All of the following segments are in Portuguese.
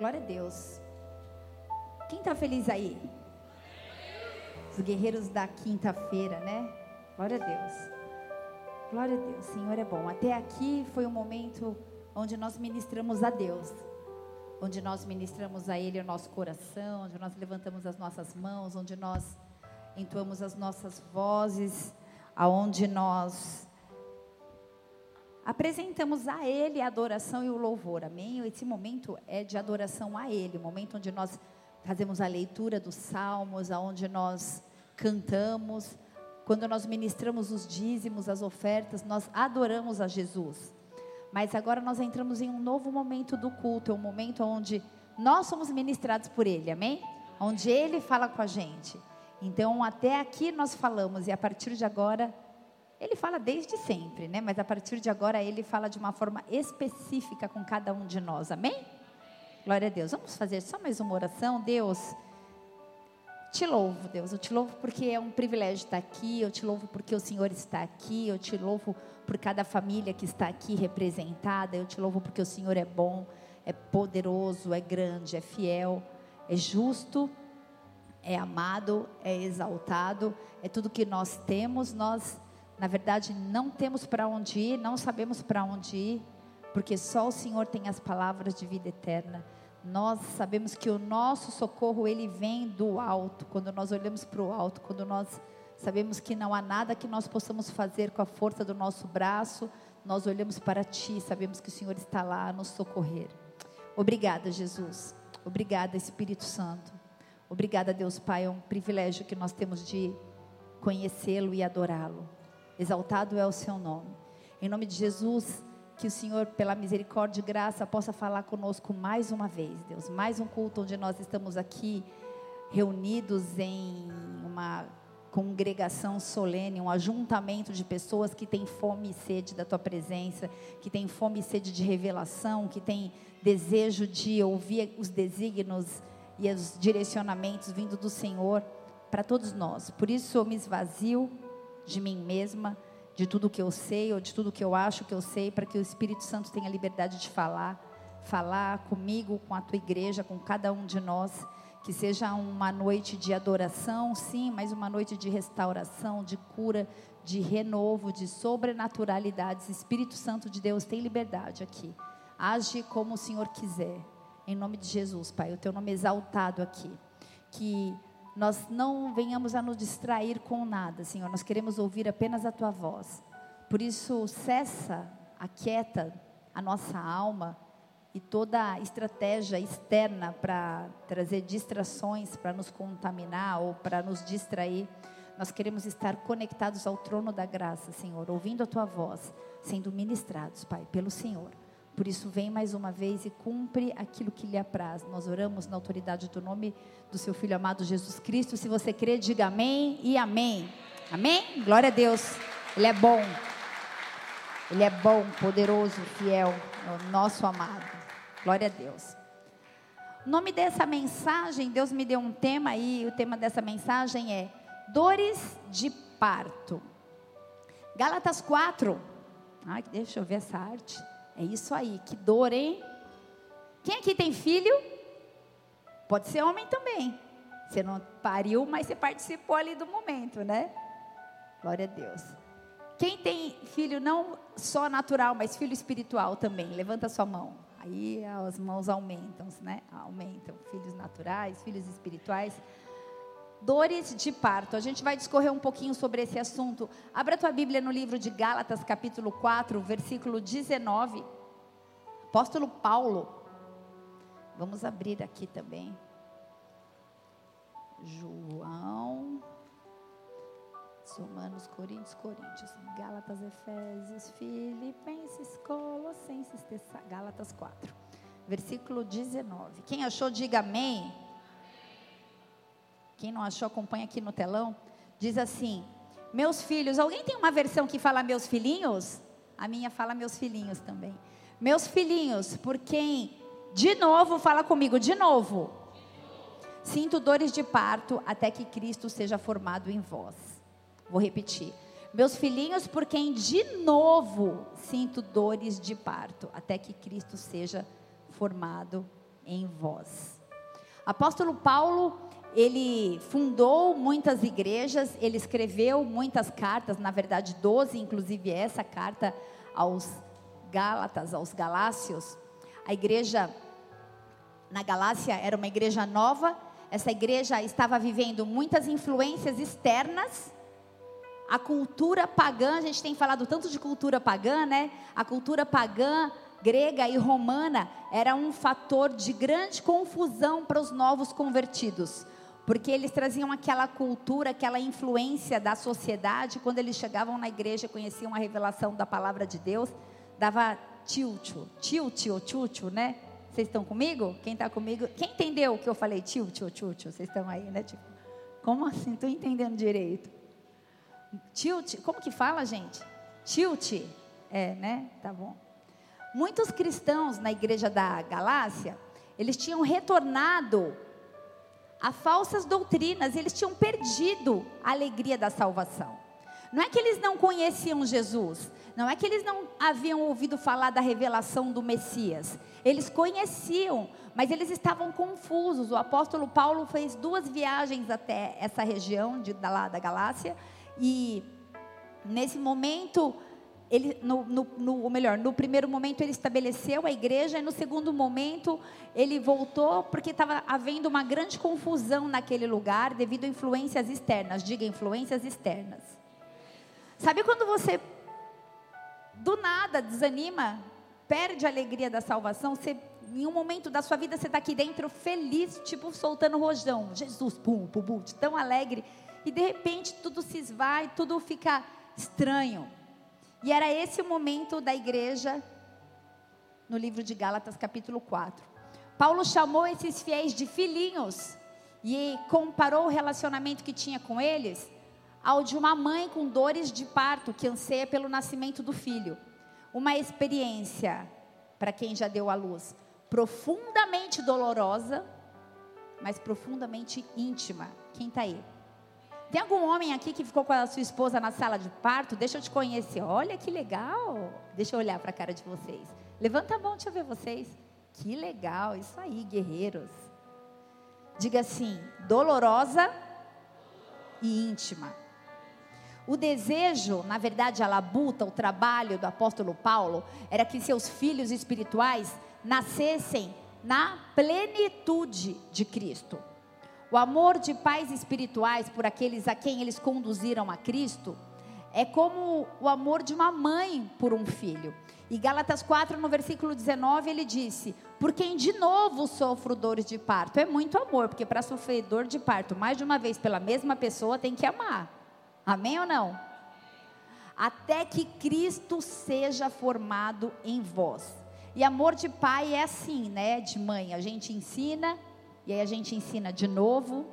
Glória a Deus. Quem está feliz aí? Os guerreiros da quinta-feira, né? Glória a Deus. Glória a Deus, Senhor é bom. Até aqui foi um momento onde nós ministramos a Deus, onde nós ministramos a Ele o nosso coração, onde nós levantamos as nossas mãos, onde nós entoamos as nossas vozes, aonde nós apresentamos a Ele a adoração e o louvor, amém? Esse momento é de adoração a Ele, o momento onde nós fazemos a leitura dos salmos, aonde nós cantamos, quando nós ministramos os dízimos, as ofertas, nós adoramos a Jesus. Mas agora nós entramos em um novo momento do culto, é um momento onde nós somos ministrados por Ele, amém? Onde Ele fala com a gente. Então, até aqui nós falamos, e a partir de agora, Ele fala desde sempre, né? Mas a partir de agora, Ele fala de uma forma específica com cada um de nós, amém? Glória a Deus. Vamos fazer só mais uma oração, Deus. Te louvo, Deus. Eu te louvo porque é um privilégio estar aqui. Eu te louvo porque o Senhor está aqui. Eu te louvo por cada família que está aqui representada. Eu te louvo porque o Senhor é bom, é poderoso, é grande, é fiel, é justo, é amado, é exaltado. É tudo que nós temos. Nós, na verdade, não temos para onde ir, não sabemos para onde ir, porque só o Senhor tem as palavras de vida eterna. Nós sabemos que o nosso socorro ele vem do alto. Quando nós olhamos para o alto, quando nós sabemos que não há nada que nós possamos fazer com a força do nosso braço, nós olhamos para Ti, sabemos que o Senhor está lá a nos socorrer. Obrigada, Jesus. Obrigada, Espírito Santo. Obrigada, Deus Pai. É um privilégio que nós temos de conhecê-lo e adorá-lo. Exaltado é o Seu nome. Em nome de Jesus. Que o Senhor, pela misericórdia e graça, possa falar conosco mais uma vez, Deus. Mais um culto onde nós estamos aqui reunidos em uma congregação solene, um ajuntamento de pessoas que têm fome e sede da tua presença, que têm fome e sede de revelação, que têm desejo de ouvir os desígnios e os direcionamentos vindo do Senhor para todos nós. Por isso eu me esvazio de mim mesma de tudo que eu sei ou de tudo que eu acho que eu sei, para que o Espírito Santo tenha liberdade de falar, falar comigo, com a tua igreja, com cada um de nós. Que seja uma noite de adoração, sim, mas uma noite de restauração, de cura, de renovo, de sobrenaturalidades. Espírito Santo de Deus tem liberdade aqui. Age como o Senhor quiser. Em nome de Jesus, Pai. O teu nome é exaltado aqui. Que nós não venhamos a nos distrair com nada, Senhor. Nós queremos ouvir apenas a tua voz. Por isso, cessa, aquieta a nossa alma e toda estratégia externa para trazer distrações, para nos contaminar ou para nos distrair. Nós queremos estar conectados ao trono da graça, Senhor, ouvindo a tua voz, sendo ministrados, Pai, pelo Senhor. Por isso, vem mais uma vez e cumpre aquilo que lhe apraz. Nós oramos na autoridade do nome do seu Filho amado Jesus Cristo. Se você crê, diga amém e amém. Amém? Glória a Deus. Ele é bom. Ele é bom, poderoso, fiel, é o nosso amado. Glória a Deus. O nome dessa mensagem, Deus me deu um tema e o tema dessa mensagem é Dores de Parto. Gálatas 4. Ai, deixa eu ver essa arte. É isso aí, que dor, hein? Quem aqui tem filho? Pode ser homem também. Você não pariu, mas você participou ali do momento, né? Glória a Deus. Quem tem filho não só natural, mas filho espiritual também? Levanta sua mão. Aí as mãos aumentam, né? Aumentam. Filhos naturais, filhos espirituais. Dores de parto. A gente vai discorrer um pouquinho sobre esse assunto. Abra tua Bíblia no livro de Gálatas, capítulo 4, versículo 19. Apóstolo Paulo. Vamos abrir aqui também. João. Romanos, Coríntios, Coríntios, Gálatas, Efésios, Filipenses, Colossenses, Gálatas 4, versículo 19. Quem achou, diga amém. Quem não achou, acompanha aqui no telão. Diz assim: Meus filhos, alguém tem uma versão que fala meus filhinhos? A minha fala meus filhinhos também. Meus filhinhos, por quem de novo fala comigo, de novo. Sinto dores de parto até que Cristo seja formado em vós. Vou repetir. Meus filhinhos, por quem de novo sinto dores de parto até que Cristo seja formado em vós. Apóstolo Paulo, ele fundou muitas igrejas, ele escreveu muitas cartas, na verdade 12, inclusive essa carta aos Gálatas, aos Galácios. A igreja na Galácia era uma igreja nova, essa igreja estava vivendo muitas influências externas. A cultura pagã, a gente tem falado tanto de cultura pagã, né? A cultura pagã, grega e romana era um fator de grande confusão para os novos convertidos, porque eles traziam aquela cultura, aquela influência da sociedade, quando eles chegavam na igreja, conheciam a revelação da palavra de Deus, dava tilt, tilt ou tilt, né? Vocês estão comigo? Quem está comigo? Quem entendeu o que eu falei? Tio, tio, tio. Vocês estão aí, né? Tipo, como assim? Estou entendendo direito. Tilt, como que fala, gente? Tilt. É, né? Tá bom. Muitos cristãos na igreja da Galácia, eles tinham retornado a falsas doutrinas, eles tinham perdido a alegria da salvação. Não é que eles não conheciam Jesus, não é que eles não haviam ouvido falar da revelação do Messias. Eles conheciam, mas eles estavam confusos. O apóstolo Paulo fez duas viagens até essa região de, da, lá, da Galácia. E nesse momento, ele, no, no, no, ou melhor, no primeiro momento ele estabeleceu a igreja, e no segundo momento ele voltou porque estava havendo uma grande confusão naquele lugar devido a influências externas. Diga influências externas. Sabe quando você do nada desanima, perde a alegria da salvação, você, em um momento da sua vida você está aqui dentro feliz, tipo soltando rojão, Jesus, pum, pum, pum, tão alegre, e de repente tudo se esvai, tudo fica estranho. E era esse o momento da igreja no livro de Gálatas, capítulo 4. Paulo chamou esses fiéis de filhinhos e comparou o relacionamento que tinha com eles ao de uma mãe com dores de parto que anseia pelo nascimento do filho. Uma experiência, para quem já deu à luz, profundamente dolorosa, mas profundamente íntima. Quem está aí? Tem algum homem aqui que ficou com a sua esposa na sala de parto? Deixa eu te conhecer. Olha que legal. Deixa eu olhar para a cara de vocês. Levanta a mão, deixa eu ver vocês. Que legal, isso aí, guerreiros. Diga assim: dolorosa e íntima. O desejo, na verdade, a labuta, o trabalho do apóstolo Paulo, era que seus filhos espirituais nascessem na plenitude de Cristo. O amor de pais espirituais por aqueles a quem eles conduziram a Cristo é como o amor de uma mãe por um filho. E Gálatas 4, no versículo 19, ele disse: Por quem de novo sofro dores de parto. É muito amor, porque para sofrer dor de parto mais de uma vez pela mesma pessoa tem que amar. Amém ou não? Até que Cristo seja formado em vós. E amor de pai é assim, né? De mãe, a gente ensina, e aí a gente ensina de novo,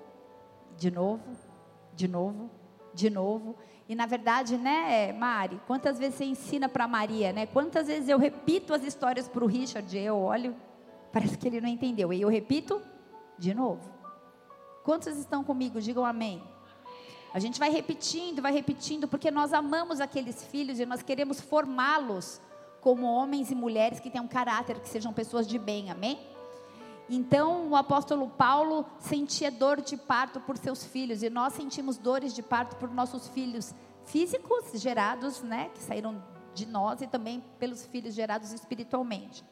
de novo, de novo, de novo. E na verdade, né, Mari, quantas vezes você ensina para Maria, né? Quantas vezes eu repito as histórias para o Richard, eu olho, parece que ele não entendeu. E eu repito de novo. Quantos estão comigo? Digam amém. A gente vai repetindo, vai repetindo, porque nós amamos aqueles filhos e nós queremos formá-los como homens e mulheres que tenham caráter, que sejam pessoas de bem, amém? Então o apóstolo Paulo sentia dor de parto por seus filhos e nós sentimos dores de parto por nossos filhos físicos gerados, né, que saíram de nós e também pelos filhos gerados espiritualmente.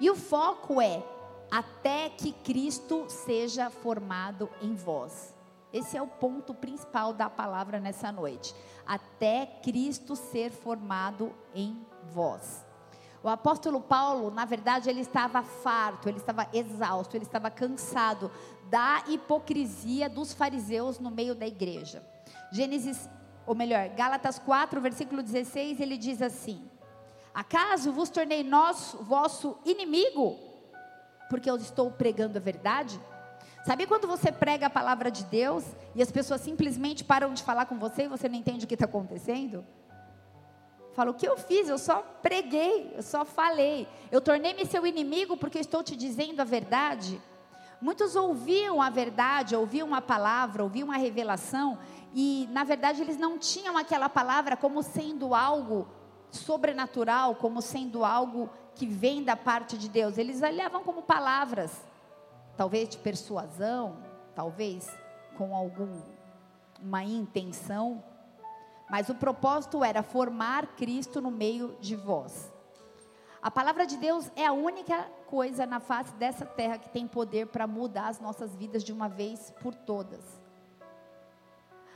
E o foco é até que Cristo seja formado em vós. Esse é o ponto principal da palavra nessa noite. Até Cristo ser formado em vós. O apóstolo Paulo, na verdade, ele estava farto, ele estava exausto, ele estava cansado da hipocrisia dos fariseus no meio da igreja. Gênesis, ou melhor, Gálatas 4, versículo 16, ele diz assim: Acaso vos tornei nosso, vosso inimigo, porque eu estou pregando a verdade? Sabe quando você prega a palavra de Deus e as pessoas simplesmente param de falar com você e você não entende o que está acontecendo? Fala, o que eu fiz? Eu só preguei, eu só falei. Eu tornei-me seu inimigo porque estou te dizendo a verdade. Muitos ouviam a verdade, ouviam a palavra, ouviam a revelação, e na verdade eles não tinham aquela palavra como sendo algo sobrenatural, como sendo algo que vêm da parte de Deus, eles levam como palavras, talvez de persuasão, talvez com alguma intenção, mas o propósito era formar Cristo no meio de vós. A palavra de Deus é a única coisa na face dessa terra que tem poder para mudar as nossas vidas de uma vez por todas.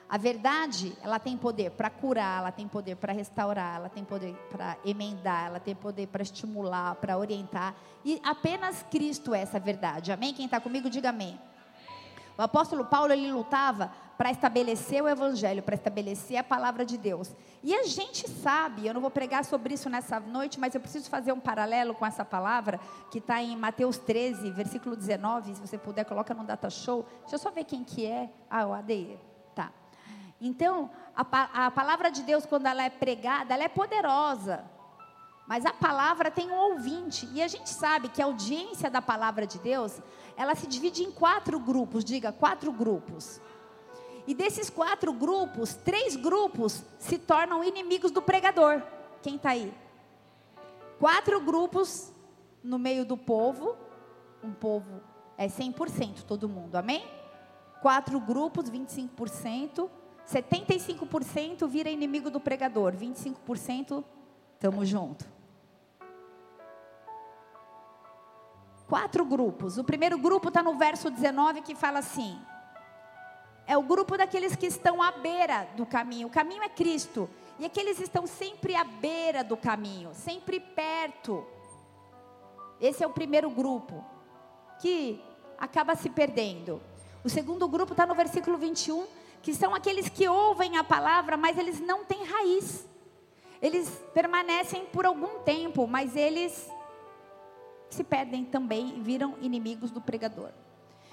A verdade, ela tem poder para curar, ela tem poder para restaurar, ela tem poder para emendar, ela tem poder para estimular, para orientar. E apenas Cristo é essa verdade. Amém? Quem está comigo, diga amém. O apóstolo Paulo, ele lutava para estabelecer o evangelho, para estabelecer a palavra de Deus. E a gente sabe, eu não vou pregar sobre isso nessa noite, mas eu preciso fazer um paralelo com essa palavra, que está em Mateus 13, versículo 19, se você puder, coloca no data show. Deixa eu só ver quem que é. Ah, o ADE. Tá. Então, a, a palavra de Deus, quando ela é pregada, ela é poderosa. Mas a palavra tem um ouvinte. E a gente sabe que a audiência da palavra de Deus, ela se divide em quatro grupos. Diga, quatro grupos. E desses quatro grupos, três grupos se tornam inimigos do pregador. Quem está aí? Quatro grupos no meio do povo. Um povo é 100% todo mundo, amém? Quatro grupos, 25%. 75% vira inimigo do pregador. 25% estamos junto. Quatro grupos. O primeiro grupo está no verso 19 que fala assim: é o grupo daqueles que estão à beira do caminho. O caminho é Cristo. E aqueles estão sempre à beira do caminho, sempre perto. Esse é o primeiro grupo, que acaba se perdendo. O segundo grupo está no versículo 21, que são aqueles que ouvem a palavra, mas eles não têm raiz. Eles permanecem por algum tempo, mas eles se perdem também e viram inimigos do pregador.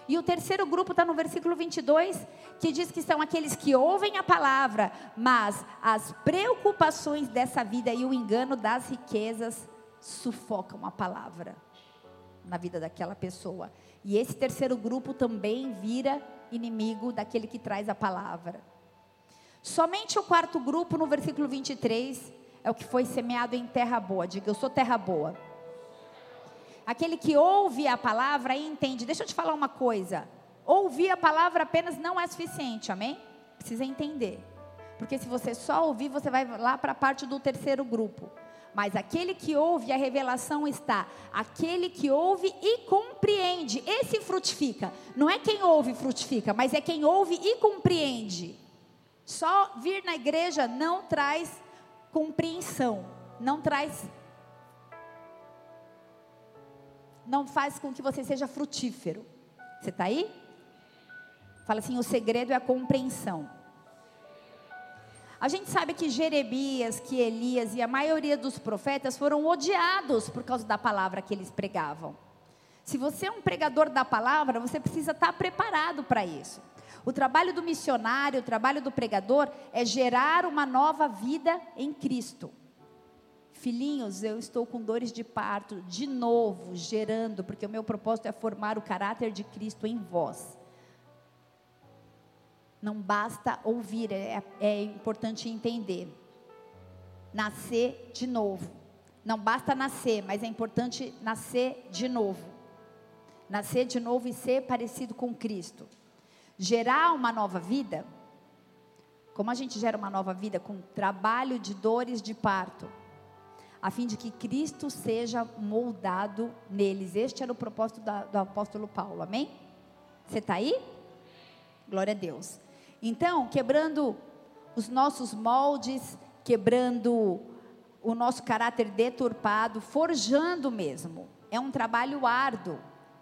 E o terceiro grupo está no versículo 22, que diz que são aqueles que ouvem a palavra, mas as preocupações dessa vida e o engano das riquezas sufocam a palavra na vida daquela pessoa. E esse terceiro grupo também vira inimigo daquele que traz a palavra. Somente o quarto grupo, no versículo 23, é o que foi semeado em terra boa. Diga, eu sou terra boa. Aquele que ouve a palavra e entende. Deixa eu te falar uma coisa. Ouvir a palavra apenas não é suficiente, amém? Precisa entender. Porque se você só ouvir, você vai lá para a parte do terceiro grupo. Mas aquele que ouve, a revelação está. Aquele que ouve e compreende. Esse frutifica. Não é quem ouve frutifica, mas é quem ouve e compreende. Só vir na igreja não traz compreensão, não traz não faz com que você seja frutífero. Você está aí? Fala assim: o segredo é a compreensão. A gente sabe que Jeremias, que Elias e a maioria dos profetas foram odiados por causa da palavra que eles pregavam. Se você é um pregador da palavra, você precisa estar preparado para isso. O trabalho do missionário, o trabalho do pregador é gerar uma nova vida em Cristo. Filhinhos, eu estou com dores de parto, de novo, gerando, porque o meu propósito é formar o caráter de Cristo em vós. Não basta ouvir, é, é importante entender. Nascer de novo. Não basta nascer, mas é importante nascer de novo. Nascer de novo e ser parecido com Cristo. Gerar uma nova vida. Como a gente gera uma nova vida? Com trabalho de dores de parto a fim de que Cristo seja moldado neles. Este era o propósito da, do apóstolo Paulo, amém? Você está aí? Glória a Deus. Então, quebrando os nossos moldes, quebrando o nosso caráter deturpado, forjando mesmo. É um trabalho árduo.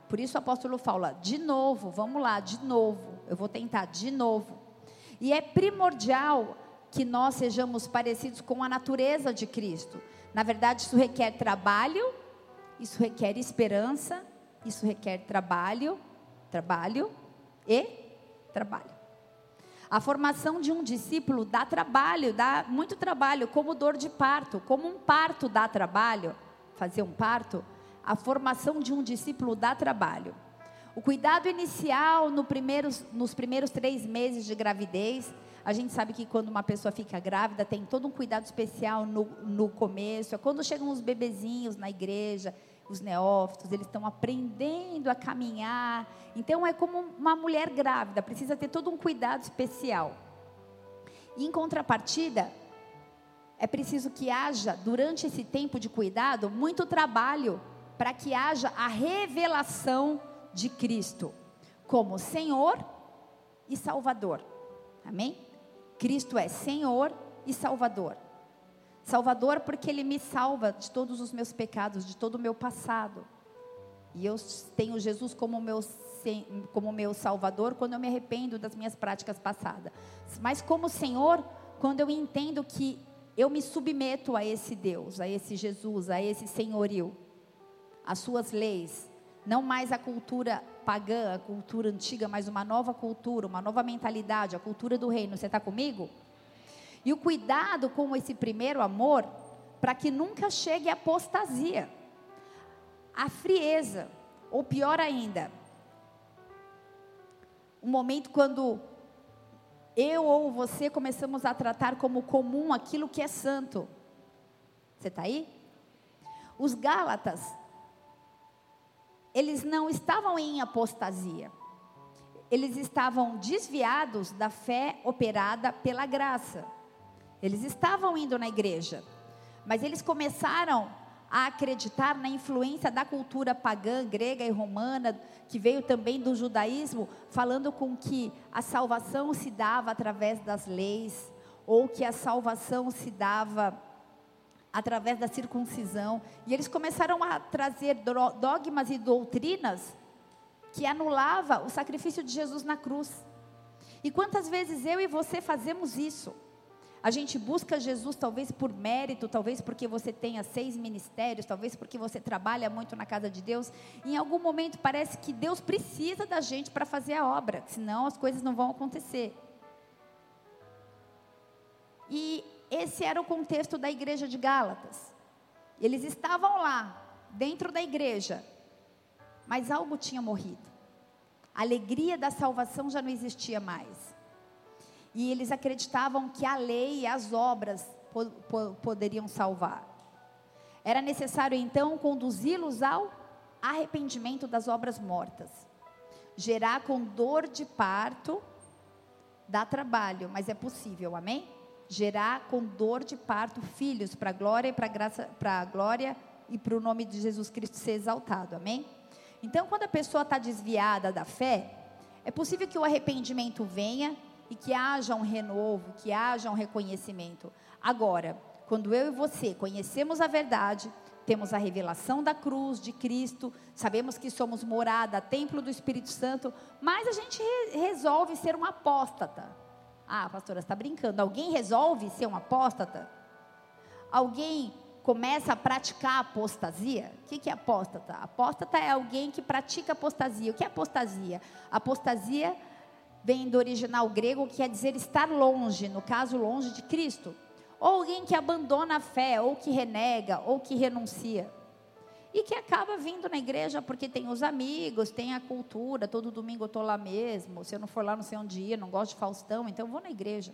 Por isso o apóstolo fala, de novo, vamos lá, de novo. Eu vou tentar de novo. E é primordial que nós sejamos parecidos com a natureza de Cristo. Na verdade, isso requer trabalho, isso requer esperança, isso requer trabalho, trabalho e trabalho. A formação de um discípulo dá trabalho, dá muito trabalho, como dor de parto, como um parto dá trabalho, fazer um parto, a formação de um discípulo dá trabalho. O cuidado inicial no primeiros, nos primeiros três meses de gravidez. A gente sabe que quando uma pessoa fica grávida, tem todo um cuidado especial no, no começo. É quando chegam os bebezinhos na igreja, os neófitos, eles estão aprendendo a caminhar. Então é como uma mulher grávida, precisa ter todo um cuidado especial. E em contrapartida, é preciso que haja, durante esse tempo de cuidado, muito trabalho para que haja a revelação de Cristo como Senhor e Salvador. Amém? Cristo é Senhor e Salvador. Salvador porque Ele me salva de todos os meus pecados, de todo o meu passado. E eu tenho Jesus como meu, como meu Salvador quando eu me arrependo das minhas práticas passadas. Mas como Senhor, quando eu entendo que eu me submeto a esse Deus, a esse Jesus, a esse senhorio, as suas leis, não mais a cultura pagã, a cultura antiga, mas uma nova cultura, uma nova mentalidade, a cultura do reino. Você está comigo? E o cuidado com esse primeiro amor, para que nunca chegue a apostasia, a frieza, ou pior ainda, um momento quando eu ou você começamos a tratar como comum aquilo que é santo. Você está aí? Os Gálatas, eles não estavam em apostasia. Eles estavam desviados da fé operada pela graça. Eles estavam indo na igreja, mas eles começaram a acreditar na influência da cultura pagã, grega e romana, que veio também do judaísmo, falando com que a salvação se dava através das leis, ou que a salvação se dava através da circuncisão. E eles começaram a trazer dogmas e doutrinas que anulava o sacrifício de Jesus na cruz. E quantas vezes eu e você fazemos isso? A gente busca Jesus talvez por mérito, talvez porque você tenha seis ministérios, talvez porque você trabalha muito na casa de Deus. Em algum momento parece que Deus precisa da gente para fazer a obra, senão as coisas não vão acontecer. E esse era o contexto da igreja de Gálatas. Eles estavam lá, dentro da igreja, mas algo tinha morrido. A alegria da salvação já não existia mais. E eles acreditavam que a lei e as obras po po poderiam salvar. Era necessário então conduzi-los ao arrependimento das obras mortas. Gerar com dor de parto dá trabalho, mas é possível, amém? Gerar com dor de parto filhos para a glória e para graça, para glória e para o nome de Jesus Cristo ser exaltado. Amém? Então, quando a pessoa está desviada da fé, é possível que o arrependimento venha e que haja um renovo, que haja um reconhecimento. Agora, quando eu e você conhecemos a verdade, temos a revelação da cruz de Cristo, sabemos que somos morada, templo do Espírito Santo, mas a gente re resolve ser um apóstata. Ah, pastora, está brincando. Alguém resolve ser um apóstata? Alguém começa a praticar apostasia? O que é apóstata? Apóstata é alguém que pratica apostasia. O que é apostasia? Apostasia vem do original grego, que quer dizer estar longe, no caso, longe de Cristo. Ou alguém que abandona a fé, ou que renega, ou que renuncia e que acaba vindo na igreja porque tem os amigos, tem a cultura, todo domingo eu estou lá mesmo, se eu não for lá não sei onde ir, não gosto de Faustão, então eu vou na igreja.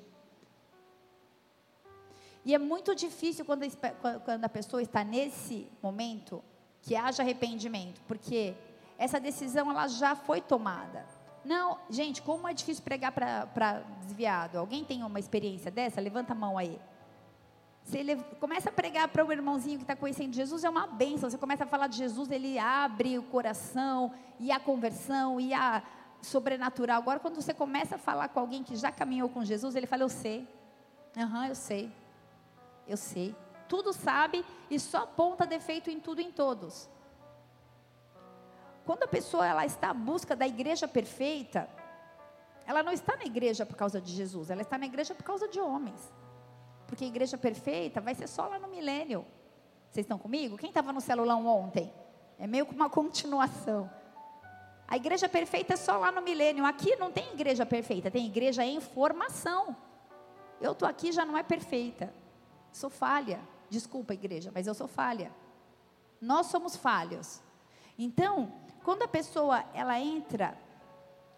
E é muito difícil quando a, quando a pessoa está nesse momento que haja arrependimento, porque essa decisão ela já foi tomada. Não, gente, como é difícil pregar para desviado? Alguém tem uma experiência dessa? Levanta a mão aí. Ele começa a pregar para o irmãozinho que está conhecendo Jesus, é uma bênção. Você começa a falar de Jesus, ele abre o coração, e a conversão, e a sobrenatural. Agora, quando você começa a falar com alguém que já caminhou com Jesus, ele fala: Eu sei. Aham, uhum, eu sei. Eu sei. Tudo sabe e só aponta defeito em tudo e em todos. Quando a pessoa ela está à busca da igreja perfeita, ela não está na igreja por causa de Jesus, ela está na igreja por causa de homens. Porque a igreja perfeita vai ser só lá no milênio. Vocês estão comigo? Quem estava no celulão ontem? É meio que uma continuação. A igreja perfeita é só lá no milênio. Aqui não tem igreja perfeita, tem igreja em formação. Eu estou aqui já não é perfeita. Sou falha. Desculpa, igreja, mas eu sou falha. Nós somos falhos. Então, Quando a pessoa ela entra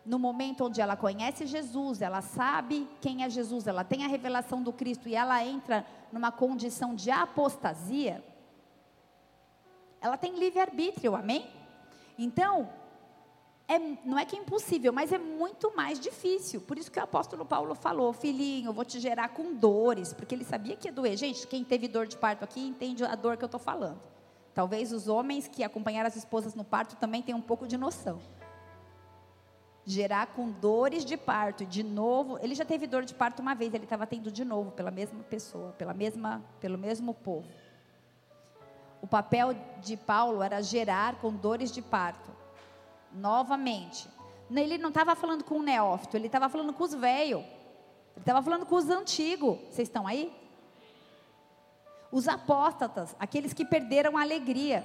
no momento onde ela conhece Jesus, ela sabe quem é Jesus, ela tem a revelação do Cristo e ela entra numa condição de apostasia, ela tem livre-arbítrio, amém? Então, é, não é que é impossível, mas é muito mais difícil. Por isso que o apóstolo Paulo falou, filhinho, eu vou te gerar com dores, porque ele sabia que ia doer. Gente, quem teve dor de parto aqui entende a dor que eu estou falando. Talvez os homens que acompanharam as esposas no parto também tenham um pouco de noção gerar com dores de parto. De novo, ele já teve dor de parto uma vez, ele estava tendo de novo pela mesma pessoa, pela mesma, pelo mesmo povo. O papel de Paulo era gerar com dores de parto. Novamente. Ele não estava falando com o neófito, ele estava falando com os velhos. Ele estava falando com os antigos. Vocês estão aí? Os apóstatas, aqueles que perderam a alegria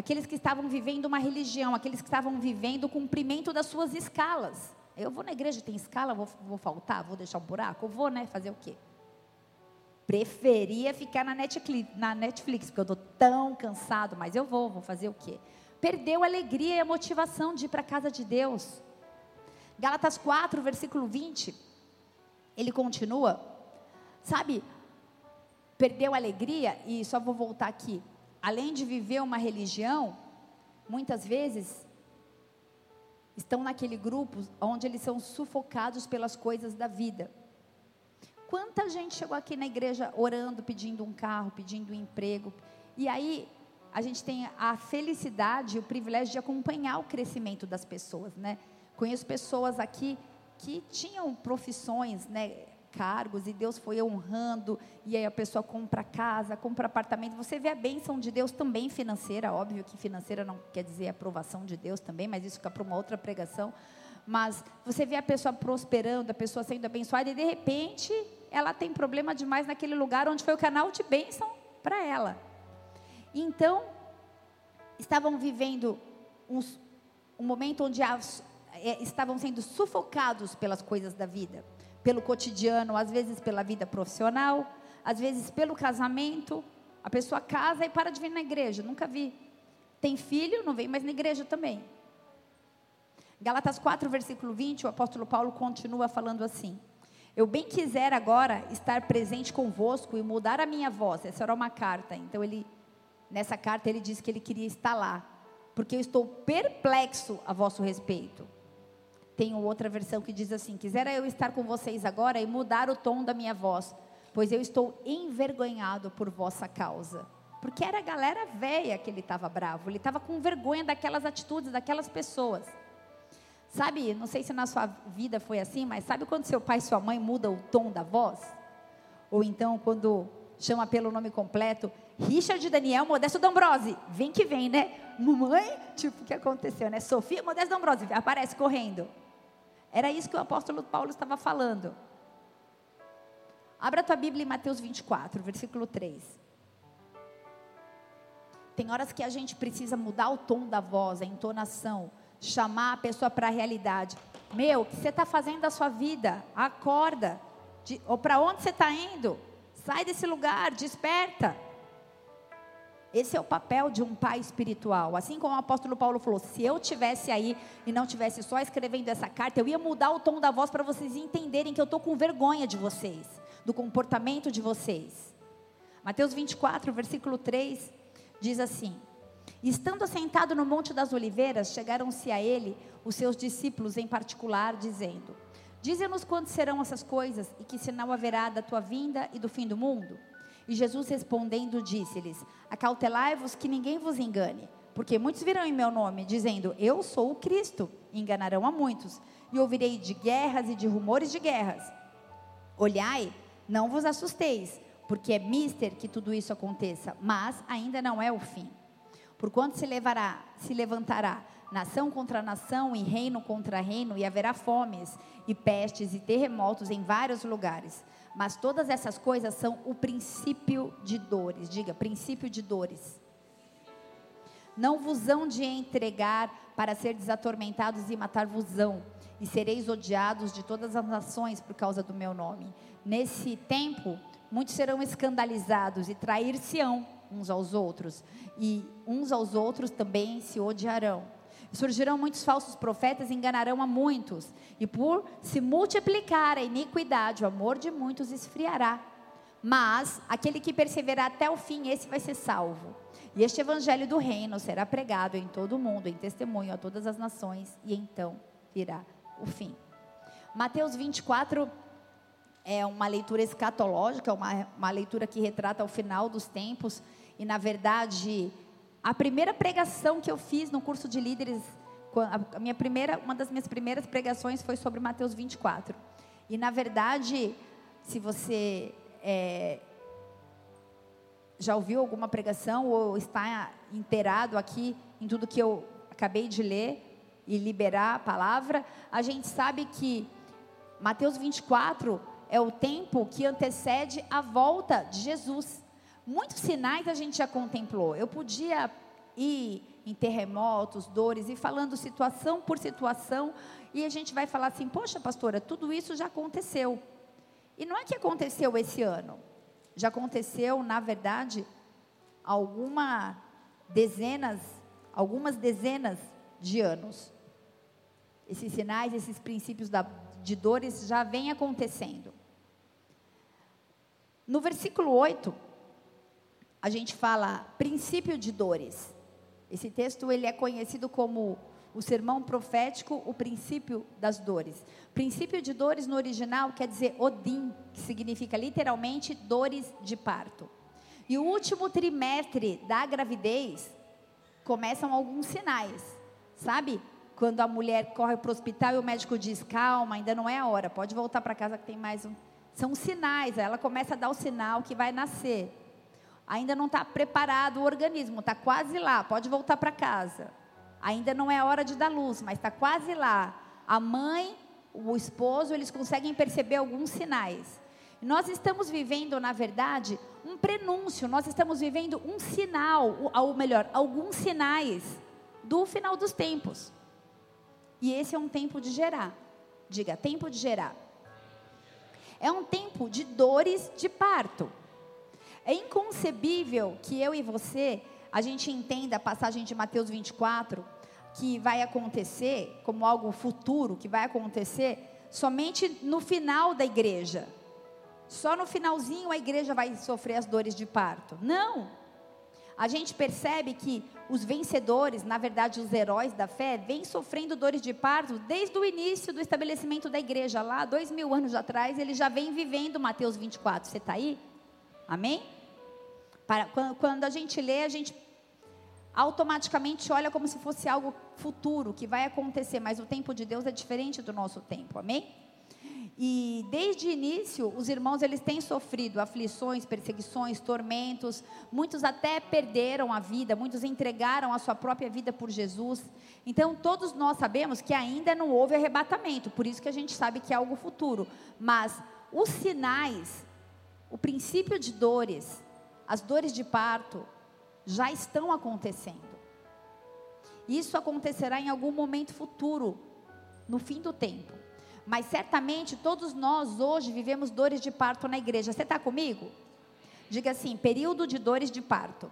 aqueles que estavam vivendo uma religião, aqueles que estavam vivendo o cumprimento das suas escalas. Eu vou na igreja, tem escala, vou, vou faltar, vou deixar um buraco? Vou, né? Fazer o quê? Preferia ficar na Netflix, na Netflix, porque eu estou tão cansado, mas eu vou, vou fazer o quê? Perdeu a alegria e a motivação de ir para a casa de Deus. Gálatas 4, versículo 20, ele continua, sabe, perdeu a alegria, e só vou voltar aqui, além de viver uma religião, muitas vezes estão naquele grupo onde eles são sufocados pelas coisas da vida. Quanta gente chegou aqui na igreja orando, pedindo um carro, pedindo um emprego, e aí a gente tem a felicidade, o privilégio de acompanhar o crescimento das pessoas, né? Conheço pessoas aqui que tinham profissões, né? Cargos e Deus foi honrando, e aí a pessoa compra casa, compra apartamento. Você vê a bênção de Deus também financeira, óbvio que financeira não quer dizer aprovação de Deus também, mas isso fica para uma outra pregação. Mas você vê a pessoa prosperando, a pessoa sendo abençoada, e de repente ela tem problema demais naquele lugar onde foi o canal de bênção para ela. Então, estavam vivendo um momento onde as, é, estavam sendo sufocados pelas coisas da vida pelo cotidiano, às vezes pela vida profissional, às vezes pelo casamento. A pessoa casa e para de vir na igreja, nunca vi. Tem filho, não vem mais na igreja também. Galatas 4, versículo 20, o apóstolo Paulo continua falando assim: Eu bem quiser agora estar presente convosco e mudar a minha voz. Essa era uma carta. Então ele nessa carta ele diz que ele queria estar lá, porque eu estou perplexo a vosso respeito. Tem outra versão que diz assim: Quisera eu estar com vocês agora e mudar o tom da minha voz, pois eu estou envergonhado por vossa causa. Porque era a galera velha que ele estava bravo, ele estava com vergonha daquelas atitudes, daquelas pessoas. Sabe, não sei se na sua vida foi assim, mas sabe quando seu pai e sua mãe mudam o tom da voz? Ou então quando chama pelo nome completo, Richard Daniel Modesto D'Ambrose, vem que vem, né? Mamãe, tipo, o que aconteceu, né? Sofia Modesto D'Ambrose, aparece correndo. Era isso que o apóstolo Paulo estava falando. Abra tua Bíblia em Mateus 24, versículo 3. Tem horas que a gente precisa mudar o tom da voz, a entonação, chamar a pessoa para a realidade. Meu, o que você está fazendo da sua vida? Acorda. De, ou para onde você está indo? Sai desse lugar, desperta. Esse é o papel de um pai espiritual. Assim como o apóstolo Paulo falou: se eu tivesse aí e não tivesse só escrevendo essa carta, eu ia mudar o tom da voz para vocês entenderem que eu estou com vergonha de vocês, do comportamento de vocês. Mateus 24, versículo 3 diz assim: Estando assentado no Monte das Oliveiras, chegaram-se a ele os seus discípulos em particular, dizendo: Dize-nos quando serão essas coisas e que sinal haverá da tua vinda e do fim do mundo? E Jesus respondendo disse-lhes: Acautelai-vos que ninguém vos engane, porque muitos virão em meu nome, dizendo: Eu sou o Cristo, e enganarão a muitos. E ouvirei de guerras e de rumores de guerras. Olhai, não vos assusteis, porque é mister que tudo isso aconteça, mas ainda não é o fim. Porquanto se levará, se levantará nação contra nação e reino contra reino, e haverá fomes e pestes e terremotos em vários lugares. Mas todas essas coisas são o princípio de dores. Diga, princípio de dores. Não vos hão de entregar para ser desatormentados e matar-vos-ão, e sereis odiados de todas as nações por causa do meu nome. Nesse tempo, muitos serão escandalizados e trair-se-ão uns aos outros, e uns aos outros também se odiarão. Surgirão muitos falsos profetas e enganarão a muitos. E por se multiplicar a iniquidade, o amor de muitos esfriará. Mas aquele que perseverar até o fim, esse vai ser salvo. E este evangelho do reino será pregado em todo o mundo, em testemunho a todas as nações, e então virá o fim. Mateus 24 é uma leitura escatológica, uma, uma leitura que retrata o final dos tempos, e na verdade a primeira pregação que eu fiz no curso de líderes, a minha primeira, uma das minhas primeiras pregações foi sobre Mateus 24. E na verdade, se você é, já ouviu alguma pregação ou está inteirado aqui em tudo que eu acabei de ler e liberar a palavra, a gente sabe que Mateus 24 é o tempo que antecede a volta de Jesus. Muitos sinais a gente já contemplou. Eu podia ir em terremotos, dores, e falando situação por situação, e a gente vai falar assim: poxa, pastora, tudo isso já aconteceu. E não é que aconteceu esse ano, já aconteceu, na verdade, alguma dezenas, algumas dezenas de anos. Esses sinais, esses princípios da, de dores já vêm acontecendo. No versículo 8, a gente fala princípio de dores. Esse texto ele é conhecido como o sermão profético, o princípio das dores. Princípio de dores no original quer dizer Odim, que significa literalmente dores de parto. E o último trimestre da gravidez começam alguns sinais, sabe? Quando a mulher corre para o hospital e o médico diz: calma, ainda não é a hora, pode voltar para casa que tem mais um. São sinais, ela começa a dar o sinal que vai nascer ainda não está preparado o organismo, está quase lá, pode voltar para casa. Ainda não é a hora de dar luz, mas está quase lá. A mãe, o esposo, eles conseguem perceber alguns sinais. Nós estamos vivendo, na verdade, um prenúncio, nós estamos vivendo um sinal, ou melhor, alguns sinais do final dos tempos. E esse é um tempo de gerar. Diga, tempo de gerar. É um tempo de dores de parto. É inconcebível que eu e você, a gente entenda a passagem de Mateus 24, que vai acontecer como algo futuro, que vai acontecer somente no final da igreja. Só no finalzinho a igreja vai sofrer as dores de parto. Não! A gente percebe que os vencedores, na verdade os heróis da fé, vêm sofrendo dores de parto desde o início do estabelecimento da igreja, lá dois mil anos atrás, eles já vêm vivendo Mateus 24. Você está aí? Amém? Para, quando, quando a gente lê, a gente automaticamente olha como se fosse algo futuro, que vai acontecer, mas o tempo de Deus é diferente do nosso tempo, amém? E desde o início, os irmãos eles têm sofrido aflições, perseguições, tormentos. Muitos até perderam a vida, muitos entregaram a sua própria vida por Jesus. Então, todos nós sabemos que ainda não houve arrebatamento, por isso que a gente sabe que é algo futuro. Mas os sinais o princípio de dores, as dores de parto, já estão acontecendo. Isso acontecerá em algum momento futuro, no fim do tempo. Mas certamente todos nós hoje vivemos dores de parto na igreja. Você está comigo? Diga assim: período de dores de parto.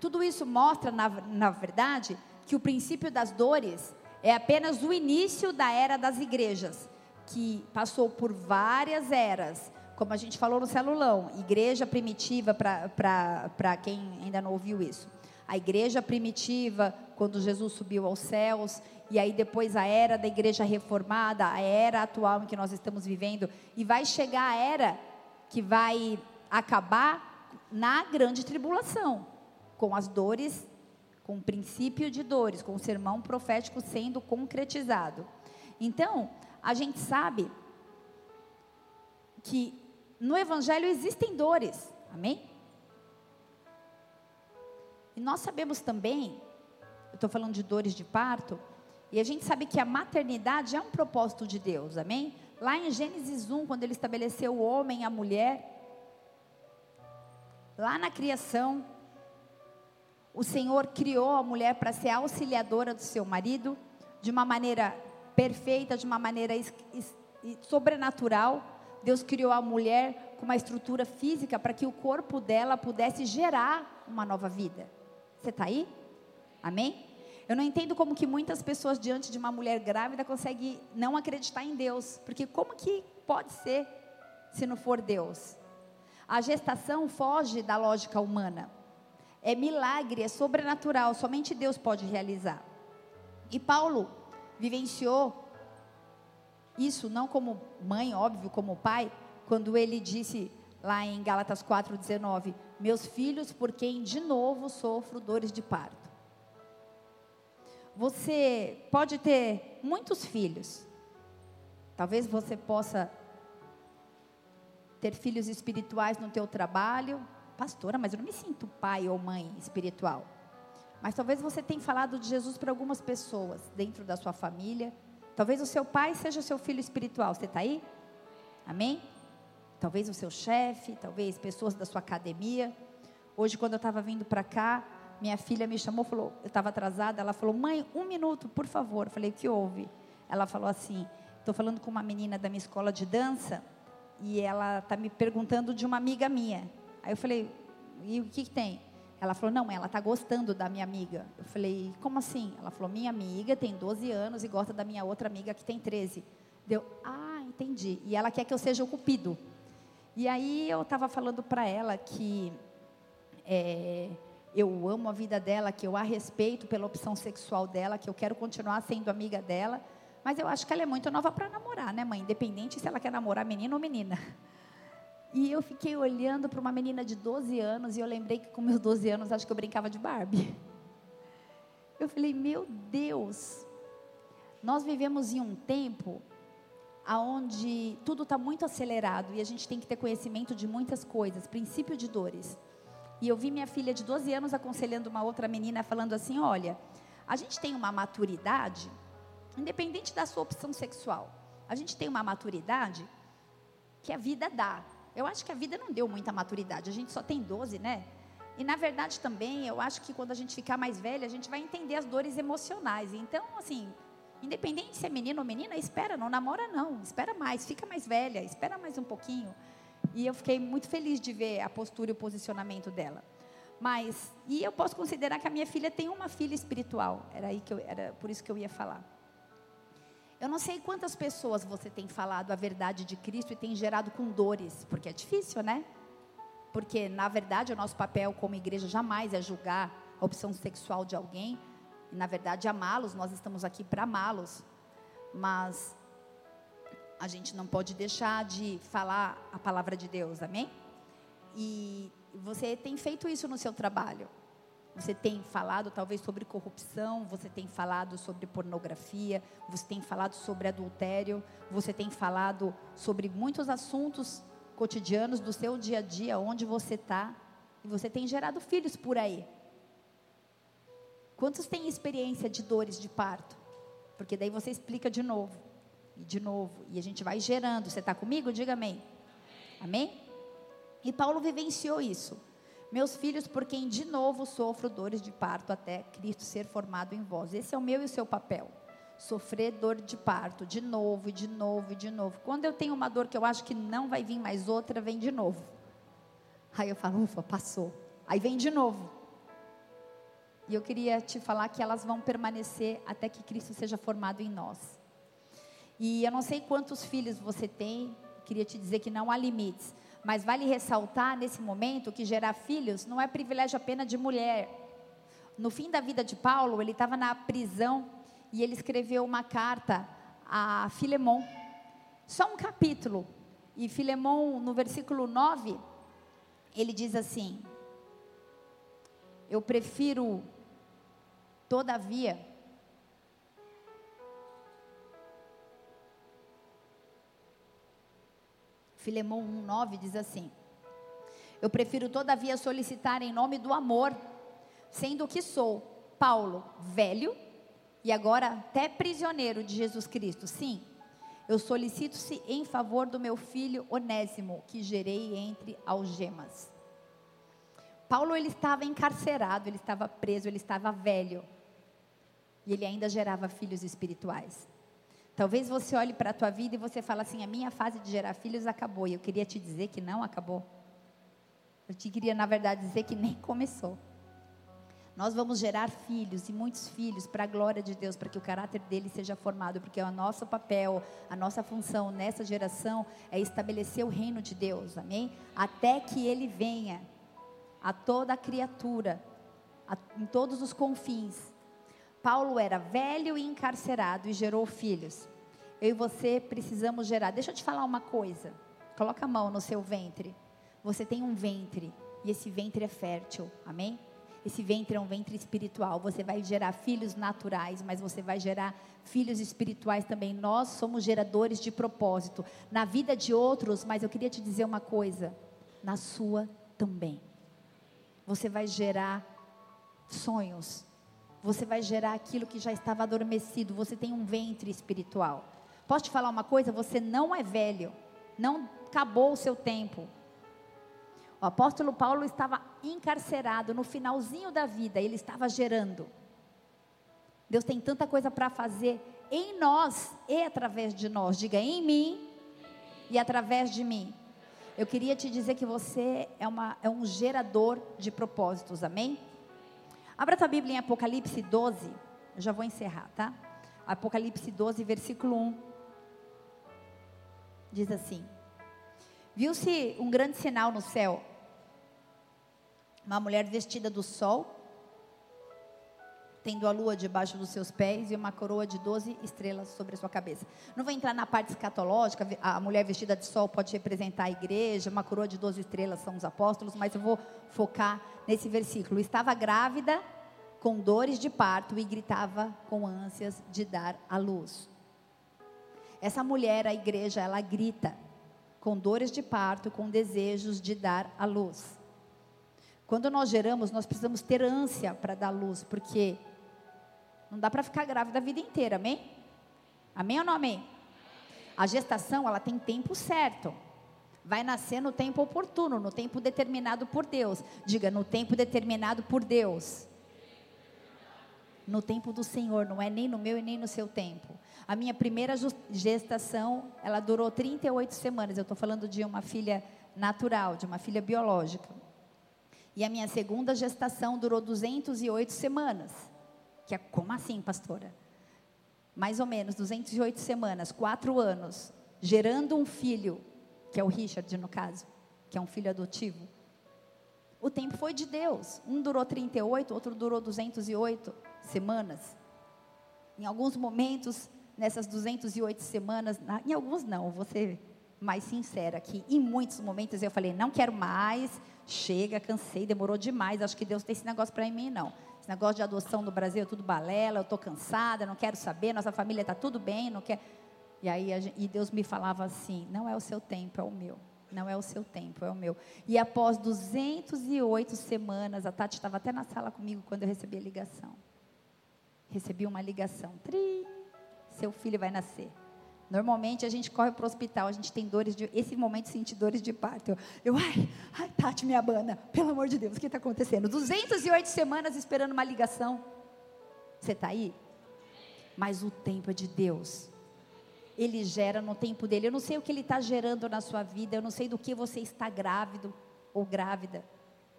Tudo isso mostra, na, na verdade, que o princípio das dores é apenas o início da era das igrejas, que passou por várias eras, como a gente falou no celulão, igreja primitiva, para quem ainda não ouviu isso. A igreja primitiva, quando Jesus subiu aos céus, e aí depois a era da igreja reformada, a era atual em que nós estamos vivendo, e vai chegar a era que vai acabar na grande tribulação, com as dores, com o princípio de dores, com o sermão profético sendo concretizado. Então, a gente sabe que no Evangelho existem dores, amém? E nós sabemos também, eu estou falando de dores de parto, e a gente sabe que a maternidade é um propósito de Deus, amém? Lá em Gênesis 1, quando ele estabeleceu o homem e a mulher, lá na criação, o Senhor criou a mulher para ser auxiliadora do seu marido, de uma maneira perfeita, de uma maneira sobrenatural. Deus criou a mulher com uma estrutura física para que o corpo dela pudesse gerar uma nova vida. Você está aí? Amém? Eu não entendo como que muitas pessoas diante de uma mulher grávida conseguem não acreditar em Deus, porque como que pode ser se não for Deus? A gestação foge da lógica humana. É milagre, é sobrenatural, somente Deus pode realizar. E Paulo vivenciou isso não como mãe, óbvio, como pai, quando ele disse lá em Gálatas 4:19, meus filhos, por quem de novo sofro dores de parto. Você pode ter muitos filhos. Talvez você possa ter filhos espirituais no teu trabalho. Pastora, mas eu não me sinto pai ou mãe espiritual. Mas talvez você tenha falado de Jesus para algumas pessoas dentro da sua família. Talvez o seu pai seja seu filho espiritual. Você está aí? Amém? Talvez o seu chefe, talvez pessoas da sua academia. Hoje, quando eu estava vindo para cá, minha filha me chamou, falou, eu estava atrasada, ela falou, mãe, um minuto, por favor. Eu falei, o que houve? Ela falou assim, estou falando com uma menina da minha escola de dança e ela está me perguntando de uma amiga minha. Aí eu falei, e o que, que tem? Ela falou, não, ela está gostando da minha amiga. Eu falei, como assim? Ela falou, minha amiga tem 12 anos e gosta da minha outra amiga que tem 13. Deu, ah, entendi. E ela quer que eu seja o cupido. E aí eu estava falando para ela que é, eu amo a vida dela, que eu a respeito pela opção sexual dela, que eu quero continuar sendo amiga dela, mas eu acho que ela é muito nova para namorar, né, mãe? Independente se ela quer namorar menino ou menina. E eu fiquei olhando para uma menina de 12 anos e eu lembrei que com meus 12 anos acho que eu brincava de Barbie. Eu falei, meu Deus, nós vivemos em um tempo aonde tudo está muito acelerado e a gente tem que ter conhecimento de muitas coisas, princípio de dores. E eu vi minha filha de 12 anos aconselhando uma outra menina, falando assim: olha, a gente tem uma maturidade, independente da sua opção sexual, a gente tem uma maturidade que a vida dá. Eu acho que a vida não deu muita maturidade, a gente só tem 12, né? E na verdade também, eu acho que quando a gente ficar mais velha, a gente vai entender as dores emocionais. Então, assim, independente se é menino ou menina, espera, não namora não, espera mais, fica mais velha, espera mais um pouquinho. E eu fiquei muito feliz de ver a postura e o posicionamento dela. Mas, e eu posso considerar que a minha filha tem uma filha espiritual. Era aí que eu, era por isso que eu ia falar. Eu não sei quantas pessoas você tem falado a verdade de Cristo e tem gerado com dores, porque é difícil, né? Porque na verdade o nosso papel como igreja jamais é julgar a opção sexual de alguém, e na verdade amá-los, nós estamos aqui para amá-los. Mas a gente não pode deixar de falar a palavra de Deus, amém? E você tem feito isso no seu trabalho. Você tem falado talvez sobre corrupção, você tem falado sobre pornografia, você tem falado sobre adultério, você tem falado sobre muitos assuntos cotidianos do seu dia a dia, onde você está, e você tem gerado filhos por aí. Quantos têm experiência de dores de parto? Porque daí você explica de novo e de novo, e a gente vai gerando. Você está comigo? Diga amém. Amém? E Paulo vivenciou isso. Meus filhos, por quem de novo sofro dores de parto até Cristo ser formado em vós. Esse é o meu e o seu papel. Sofrer dor de parto, de novo, e de novo, e de novo. Quando eu tenho uma dor que eu acho que não vai vir mais outra, vem de novo. Aí eu falo, ufa, passou. Aí vem de novo. E eu queria te falar que elas vão permanecer até que Cristo seja formado em nós. E eu não sei quantos filhos você tem, queria te dizer que não há limites, mas vale ressaltar nesse momento que gerar filhos não é privilégio apenas de mulher. No fim da vida de Paulo, ele estava na prisão e ele escreveu uma carta a Filemon, só um capítulo. E Filemon, no versículo 9, ele diz assim: Eu prefiro, todavia, Filemão 1,9 diz assim: Eu prefiro, todavia, solicitar em nome do amor, sendo que sou Paulo, velho e agora até prisioneiro de Jesus Cristo. Sim, eu solicito-se em favor do meu filho Onésimo, que gerei entre algemas. Paulo ele estava encarcerado, ele estava preso, ele estava velho. E ele ainda gerava filhos espirituais. Talvez você olhe para a tua vida e você fala assim: a minha fase de gerar filhos acabou. E eu queria te dizer que não acabou. Eu te queria, na verdade, dizer que nem começou. Nós vamos gerar filhos e muitos filhos para a glória de Deus, para que o caráter dele seja formado, porque o nosso papel, a nossa função nessa geração é estabelecer o reino de Deus, amém? Até que ele venha a toda a criatura, a, em todos os confins. Paulo era velho e encarcerado e gerou filhos. Eu e você precisamos gerar. Deixa eu te falar uma coisa. Coloca a mão no seu ventre. Você tem um ventre e esse ventre é fértil, amém? Esse ventre é um ventre espiritual. Você vai gerar filhos naturais, mas você vai gerar filhos espirituais também. Nós somos geradores de propósito na vida de outros, mas eu queria te dizer uma coisa: na sua também. Você vai gerar sonhos. Você vai gerar aquilo que já estava adormecido. Você tem um ventre espiritual. Posso te falar uma coisa? Você não é velho. Não acabou o seu tempo. O apóstolo Paulo estava encarcerado no finalzinho da vida, ele estava gerando. Deus tem tanta coisa para fazer em nós e através de nós. Diga em mim e através de mim. Eu queria te dizer que você é, uma, é um gerador de propósitos, amém? Abra tua Bíblia em Apocalipse 12. Eu já vou encerrar, tá? Apocalipse 12, versículo 1. Diz assim: Viu-se um grande sinal no céu. Uma mulher vestida do sol, tendo a lua debaixo dos seus pés e uma coroa de 12 estrelas sobre a sua cabeça. Não vou entrar na parte escatológica, a mulher vestida de sol pode representar a igreja, uma coroa de 12 estrelas são os apóstolos, mas eu vou focar nesse versículo. Estava grávida com dores de parto e gritava com ânsias de dar à luz. Essa mulher, a igreja, ela grita com dores de parto, com desejos de dar à luz. Quando nós geramos, nós precisamos ter ânsia para dar luz, porque não dá para ficar grávida a vida inteira, amém? Amém ou não amém? A gestação, ela tem tempo certo. Vai nascer no tempo oportuno, no tempo determinado por Deus. Diga, no tempo determinado por Deus. No tempo do Senhor, não é nem no meu e nem no seu tempo. A minha primeira gestação, ela durou 38 semanas. Eu estou falando de uma filha natural, de uma filha biológica. E a minha segunda gestação durou 208 semanas. Que é como assim, pastora? Mais ou menos 208 semanas, quatro anos, gerando um filho, que é o Richard no caso, que é um filho adotivo. O tempo foi de Deus. Um durou 38, outro durou 208 semanas. Em alguns momentos nessas 208 semanas, em alguns não, ser mais sincera aqui. Em muitos momentos eu falei, não quero mais, chega, cansei, demorou demais, acho que Deus tem esse negócio para mim, não. Esse negócio de adoção no Brasil é tudo balela, eu estou cansada, não quero saber, nossa família está tudo bem, não quer. E aí e Deus me falava assim, não é o seu tempo, é o meu. Não é o seu tempo, é o meu. E após 208 semanas, a Tati estava até na sala comigo quando eu recebi a ligação. Recebi uma ligação. Tri, seu filho vai nascer. Normalmente a gente corre para o hospital, a gente tem dores de. Esse momento senti dores de parto. Eu, ai, ai, Tati, me abana. Pelo amor de Deus, o que está acontecendo? 208 semanas esperando uma ligação. Você está aí? Mas o tempo é de Deus. Ele gera no tempo dele. Eu não sei o que ele está gerando na sua vida, eu não sei do que você está grávido ou grávida.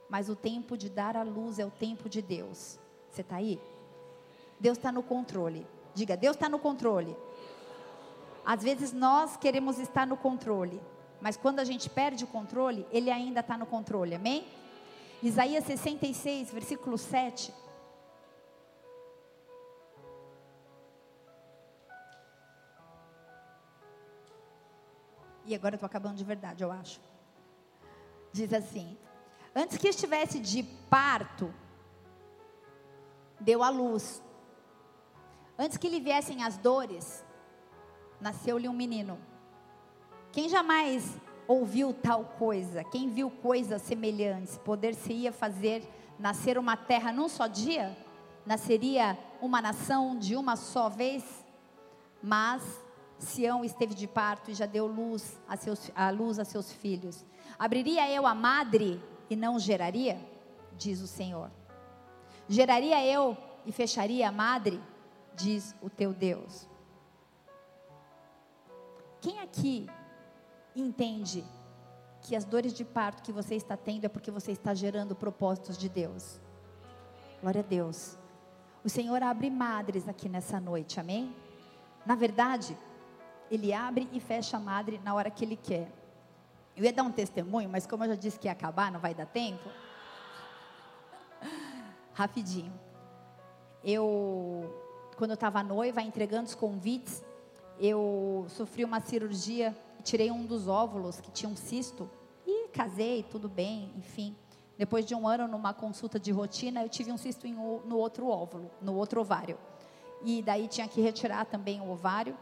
Mas o tempo de dar a luz é o tempo de Deus. Você está aí? Deus está no controle. Diga, Deus está no controle. Às vezes nós queremos estar no controle, mas quando a gente perde o controle, Ele ainda está no controle, amém? Isaías 66, versículo 7. E agora eu estou acabando de verdade, eu acho. Diz assim: Antes que estivesse de parto, deu a luz Antes que lhe viessem as dores, nasceu-lhe um menino. Quem jamais ouviu tal coisa? Quem viu coisas semelhantes? Poder-se-ia fazer nascer uma terra num só dia? Nasceria uma nação de uma só vez? Mas Sião esteve de parto e já deu luz a, seus, a luz a seus filhos. Abriria eu a madre e não geraria? Diz o Senhor. Geraria eu e fecharia a madre? diz o teu Deus. Quem aqui entende que as dores de parto que você está tendo é porque você está gerando propósitos de Deus? Glória a Deus. O Senhor abre madres aqui nessa noite, amém? Na verdade, Ele abre e fecha a madre na hora que Ele quer. Eu ia dar um testemunho, mas como eu já disse que ia acabar, não vai dar tempo. Rapidinho. Eu, quando eu estava noiva, entregando os convites, eu sofri uma cirurgia, tirei um dos óvulos que tinha um cisto e casei, tudo bem, enfim. Depois de um ano numa consulta de rotina, eu tive um cisto no outro óvulo, no outro ovário. E daí tinha que retirar também o ovário.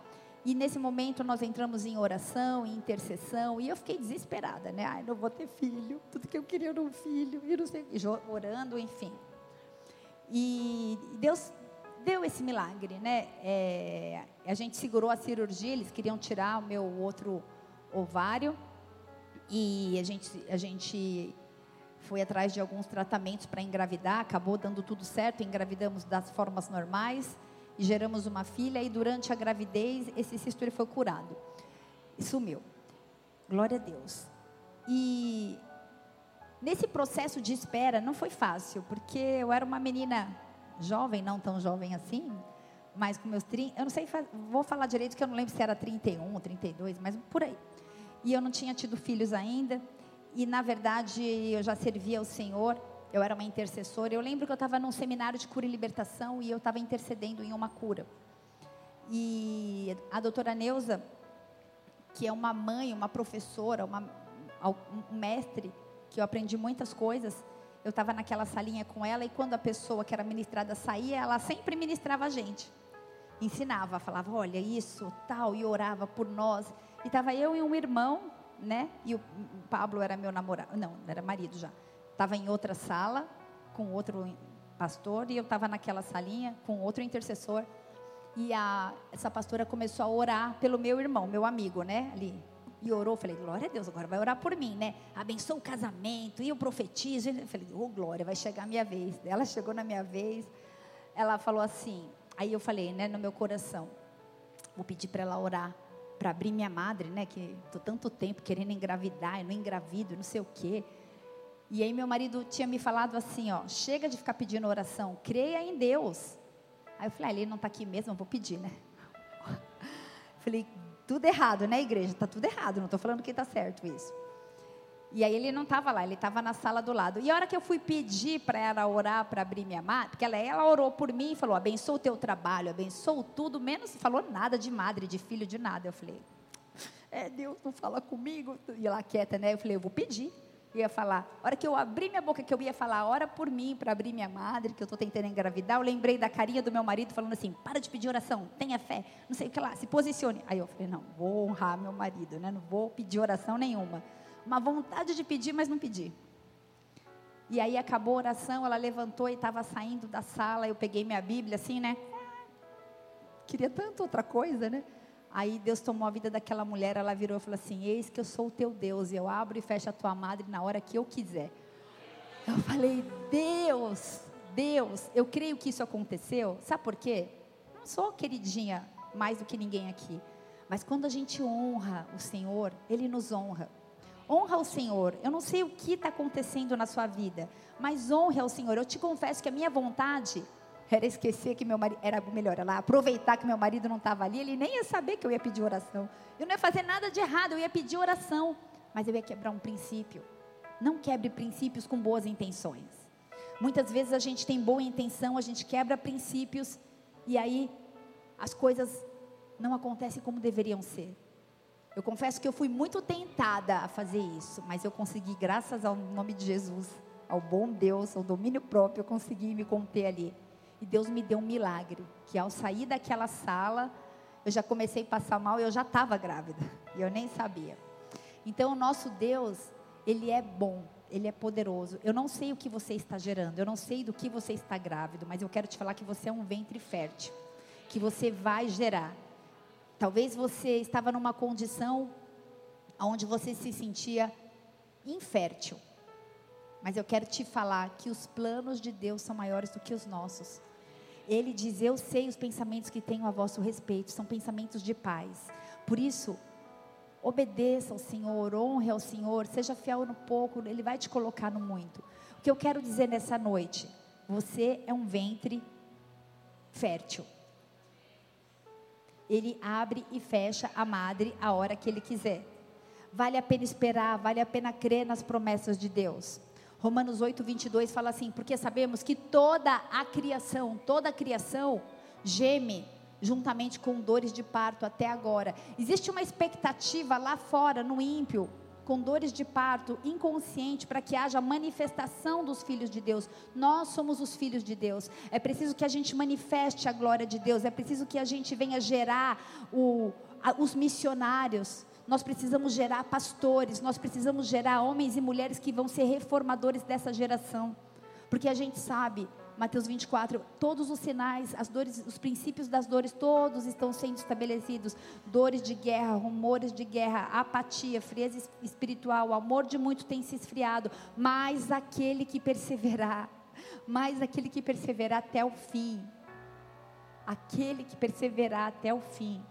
E nesse momento nós entramos em oração, em intercessão, e eu fiquei desesperada, né? Ai, não vou ter filho, tudo que eu queria era um filho, e não sei, orando, enfim. E Deus deu esse milagre, né? É, a gente segurou a cirurgia, eles queriam tirar o meu outro ovário, e a gente, a gente foi atrás de alguns tratamentos para engravidar, acabou dando tudo certo, engravidamos das formas normais e geramos uma filha e durante a gravidez esse cisto ele foi curado e sumiu. Glória a Deus. E nesse processo de espera não foi fácil, porque eu era uma menina jovem, não tão jovem assim, mas com meus 30, eu não sei, vou falar direito que eu não lembro se era 31, 32, mas por aí. E eu não tinha tido filhos ainda, e na verdade eu já servia ao Senhor eu era uma intercessora. Eu lembro que eu estava num seminário de cura e libertação e eu estava intercedendo em uma cura. E a doutora Neuza, que é uma mãe, uma professora, uma, um mestre, que eu aprendi muitas coisas, eu estava naquela salinha com ela e quando a pessoa que era ministrada saía, ela sempre ministrava a gente. Ensinava, falava, olha, isso, tal, e orava por nós. E estava eu e um irmão, né? E o Pablo era meu namorado, não, era marido já estava em outra sala com outro pastor e eu estava naquela salinha com outro intercessor e a, essa pastora começou a orar pelo meu irmão, meu amigo, né? Ali e orou, falei, glória a Deus, agora vai orar por mim, né? Abençoa o casamento, e eu profetizo. Eu falei, oh glória, vai chegar a minha vez. Ela chegou na minha vez, ela falou assim, aí eu falei, né, no meu coração, vou pedir para ela orar, para abrir minha madre, né, que tô tanto tempo querendo engravidar, eu não engravido, não sei o quê. E aí meu marido tinha me falado assim, ó, chega de ficar pedindo oração, creia em Deus. Aí eu falei, ah, ele não está aqui mesmo, vou pedir, né? falei, tudo errado, né, igreja? Está tudo errado, não estou falando que está certo isso. E aí ele não estava lá, ele estava na sala do lado. E a hora que eu fui pedir para ela orar para abrir minha madre, porque ela, ela orou por mim e falou: abençoa o teu trabalho, abençoa tudo, menos falou nada de madre, de filho, de nada. Eu falei: é, Deus não fala comigo. E ela quieta, né? Eu falei: eu vou pedir ia falar. A hora que eu abri minha boca, que eu ia falar, ora por mim, para abrir minha madre, que eu estou tentando engravidar, eu lembrei da carinha do meu marido falando assim: para de pedir oração, tenha fé, não sei o que lá, se posicione. Aí eu falei: não, vou honrar meu marido, né? não vou pedir oração nenhuma. Uma vontade de pedir, mas não pedi. E aí acabou a oração, ela levantou e estava saindo da sala, eu peguei minha Bíblia assim, né? Queria tanto outra coisa, né? Aí Deus tomou a vida daquela mulher, ela virou e falou assim: Eis que eu sou o teu Deus, e eu abro e fecho a tua madre na hora que eu quiser. Eu falei: Deus, Deus, eu creio que isso aconteceu. Sabe por quê? Não sou queridinha mais do que ninguém aqui. Mas quando a gente honra o Senhor, Ele nos honra. Honra o Senhor. Eu não sei o que está acontecendo na sua vida, mas honre ao Senhor. Eu te confesso que a minha vontade era esquecer que meu marido, era melhor, ela aproveitar que meu marido não estava ali, ele nem ia saber que eu ia pedir oração. Eu não ia fazer nada de errado, eu ia pedir oração, mas eu ia quebrar um princípio. Não quebre princípios com boas intenções. Muitas vezes a gente tem boa intenção, a gente quebra princípios e aí as coisas não acontecem como deveriam ser. Eu confesso que eu fui muito tentada a fazer isso, mas eu consegui, graças ao nome de Jesus, ao bom Deus, ao domínio próprio, eu consegui me conter ali. E Deus me deu um milagre, que ao sair daquela sala, eu já comecei a passar mal e eu já estava grávida. E eu nem sabia. Então, o nosso Deus, Ele é bom, Ele é poderoso. Eu não sei o que você está gerando, eu não sei do que você está grávido, mas eu quero te falar que você é um ventre fértil, que você vai gerar. Talvez você estava numa condição onde você se sentia infértil. Mas eu quero te falar que os planos de Deus são maiores do que os nossos. Ele diz: Eu sei os pensamentos que tenho a vosso respeito, são pensamentos de paz. Por isso, obedeça ao Senhor, honre ao Senhor, seja fiel no pouco, Ele vai te colocar no muito. O que eu quero dizer nessa noite, Você é um ventre fértil. Ele abre e fecha a madre a hora que ele quiser. Vale a pena esperar, vale a pena crer nas promessas de Deus. Romanos 8, 22 fala assim: porque sabemos que toda a criação, toda a criação geme juntamente com dores de parto até agora. Existe uma expectativa lá fora, no ímpio, com dores de parto, inconsciente, para que haja manifestação dos filhos de Deus. Nós somos os filhos de Deus. É preciso que a gente manifeste a glória de Deus. É preciso que a gente venha gerar o, a, os missionários. Nós precisamos gerar pastores. Nós precisamos gerar homens e mulheres que vão ser reformadores dessa geração. Porque a gente sabe Mateus 24, todos os sinais, as dores, os princípios das dores, todos estão sendo estabelecidos. Dores de guerra, rumores de guerra, apatia, frieza espiritual, o amor de muito tem se esfriado, mas aquele que perseverar, mais aquele que perseverar até o fim. Aquele que perseverar até o fim.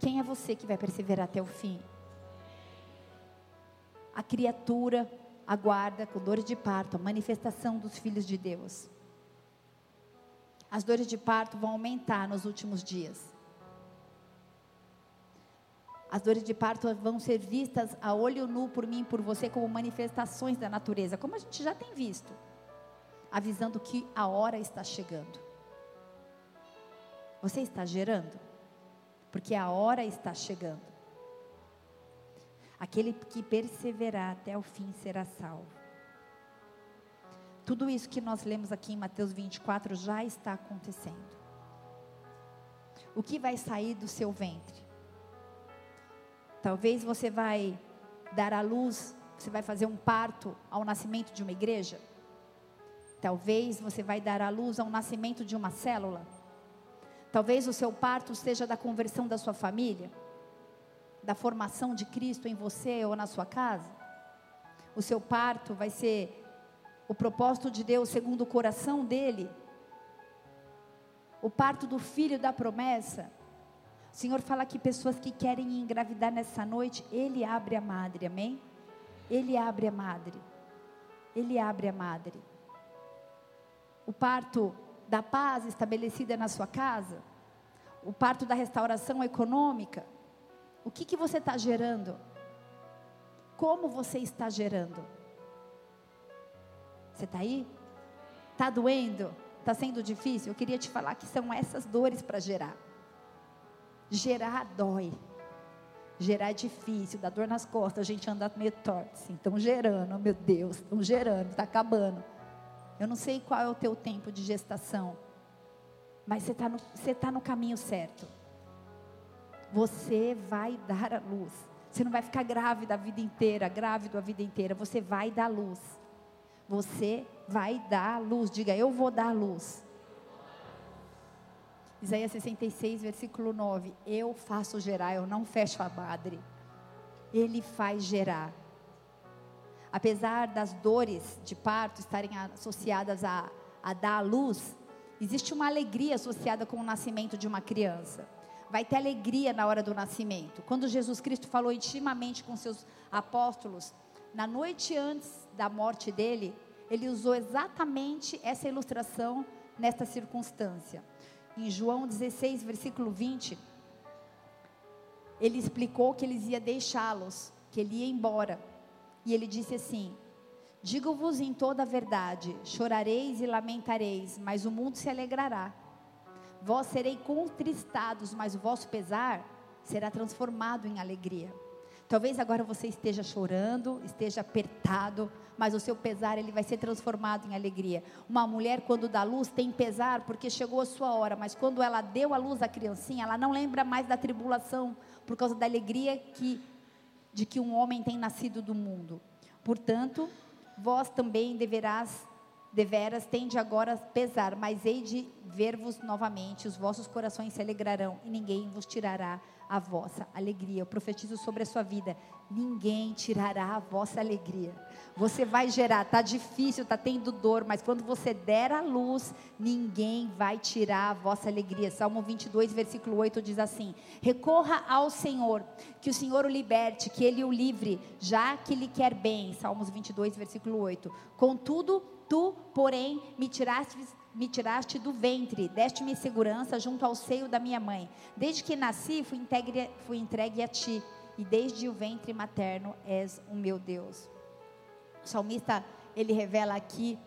Quem é você que vai perseverar até o fim? A criatura aguarda com dores de parto a manifestação dos filhos de Deus as dores de parto vão aumentar nos últimos dias. As dores de parto vão ser vistas a olho nu por mim e por você como manifestações da natureza, como a gente já tem visto, avisando que a hora está chegando. Você está gerando? Porque a hora está chegando. Aquele que perseverar até o fim será salvo. Tudo isso que nós lemos aqui em Mateus 24 já está acontecendo. O que vai sair do seu ventre? Talvez você vai dar à luz, você vai fazer um parto ao nascimento de uma igreja. Talvez você vai dar à luz ao nascimento de uma célula. Talvez o seu parto seja da conversão da sua família, da formação de Cristo em você ou na sua casa. O seu parto vai ser o propósito de Deus segundo o coração dele, o parto do filho da promessa. O Senhor fala que pessoas que querem engravidar nessa noite, Ele abre a madre, amém? Ele abre a madre. Ele abre a madre. O parto da paz estabelecida na sua casa, o parto da restauração econômica. O que, que você está gerando? Como você está gerando? Você está aí? Está doendo? Está sendo difícil? Eu queria te falar que são essas dores para gerar. Gerar dói. Gerar é difícil, dá dor nas costas, a gente anda meio torto. Assim, estão gerando, meu Deus, estão gerando, está acabando. Eu não sei qual é o teu tempo de gestação, mas você está no, tá no caminho certo. Você vai dar a luz. Você não vai ficar grávida a vida inteira, grávido a vida inteira. Você vai dar luz. Você vai dar luz. Diga, eu vou dar luz. Isaías 66, versículo 9. Eu faço gerar, eu não fecho a madre. Ele faz gerar. Apesar das dores de parto estarem associadas a, a dar a luz, existe uma alegria associada com o nascimento de uma criança. Vai ter alegria na hora do nascimento. Quando Jesus Cristo falou intimamente com seus apóstolos, na noite antes da morte dele, ele usou exatamente essa ilustração nesta circunstância. Em João 16, versículo 20, ele explicou que eles ia deixá-los, que ele ia embora. E ele disse assim: Digo-vos em toda a verdade: chorareis e lamentareis, mas o mundo se alegrará. Vós sereis contristados, mas o vosso pesar será transformado em alegria. Talvez agora você esteja chorando, esteja apertado, mas o seu pesar ele vai ser transformado em alegria. Uma mulher quando dá luz tem pesar porque chegou a sua hora, mas quando ela deu a luz à criancinha, ela não lembra mais da tribulação por causa da alegria que de que um homem tem nascido do mundo. Portanto, vós também deverás deveras tende agora pesar, mas hei de ver-vos novamente, os vossos corações se alegrarão e ninguém vos tirará a vossa alegria. Eu profetizo sobre a sua vida. Ninguém tirará a vossa alegria. Você vai gerar, tá difícil, tá tendo dor, mas quando você der a luz, ninguém vai tirar a vossa alegria. Salmo 22, versículo 8 diz assim: Recorra ao Senhor, que o Senhor o liberte, que ele o livre, já que lhe quer bem. Salmos 22, versículo 8. Contudo, Tu, porém, me tiraste, me tiraste do ventre, deste-me segurança junto ao seio da minha mãe. Desde que nasci, fui entregue, fui entregue a ti, e desde o ventre materno és o meu Deus. O salmista, ele revela aqui,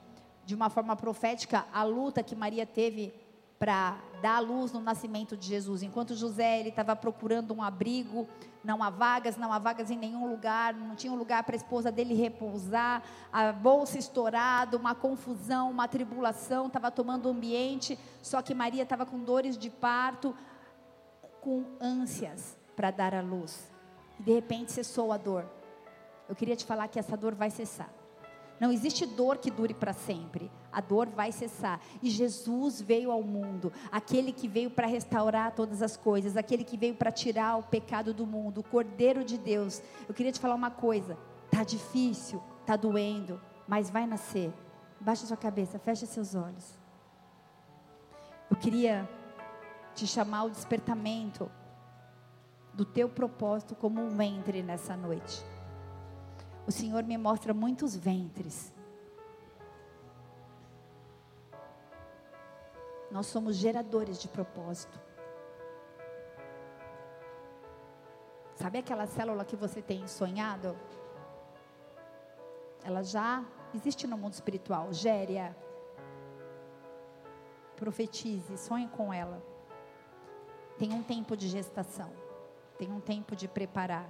de uma forma profética, a luta que Maria teve para dar a luz no nascimento de Jesus. Enquanto José ele estava procurando um abrigo, não há vagas, não há vagas em nenhum lugar, não tinha um lugar para a esposa dele repousar, a bolsa estourada, uma confusão, uma tribulação, estava tomando o ambiente, só que Maria estava com dores de parto, com ânsias para dar a luz. E de repente cessou a dor. Eu queria te falar que essa dor vai cessar. Não existe dor que dure para sempre. A dor vai cessar. E Jesus veio ao mundo, aquele que veio para restaurar todas as coisas, aquele que veio para tirar o pecado do mundo, o Cordeiro de Deus. Eu queria te falar uma coisa. Tá difícil, tá doendo, mas vai nascer. Baixa sua cabeça, fecha seus olhos. Eu queria te chamar ao despertamento do teu propósito como um ventre nessa noite o Senhor me mostra muitos ventres. Nós somos geradores de propósito. Sabe aquela célula que você tem sonhado? Ela já existe no mundo espiritual. Gere-a. Profetize, sonhe com ela. Tem um tempo de gestação. Tem um tempo de preparar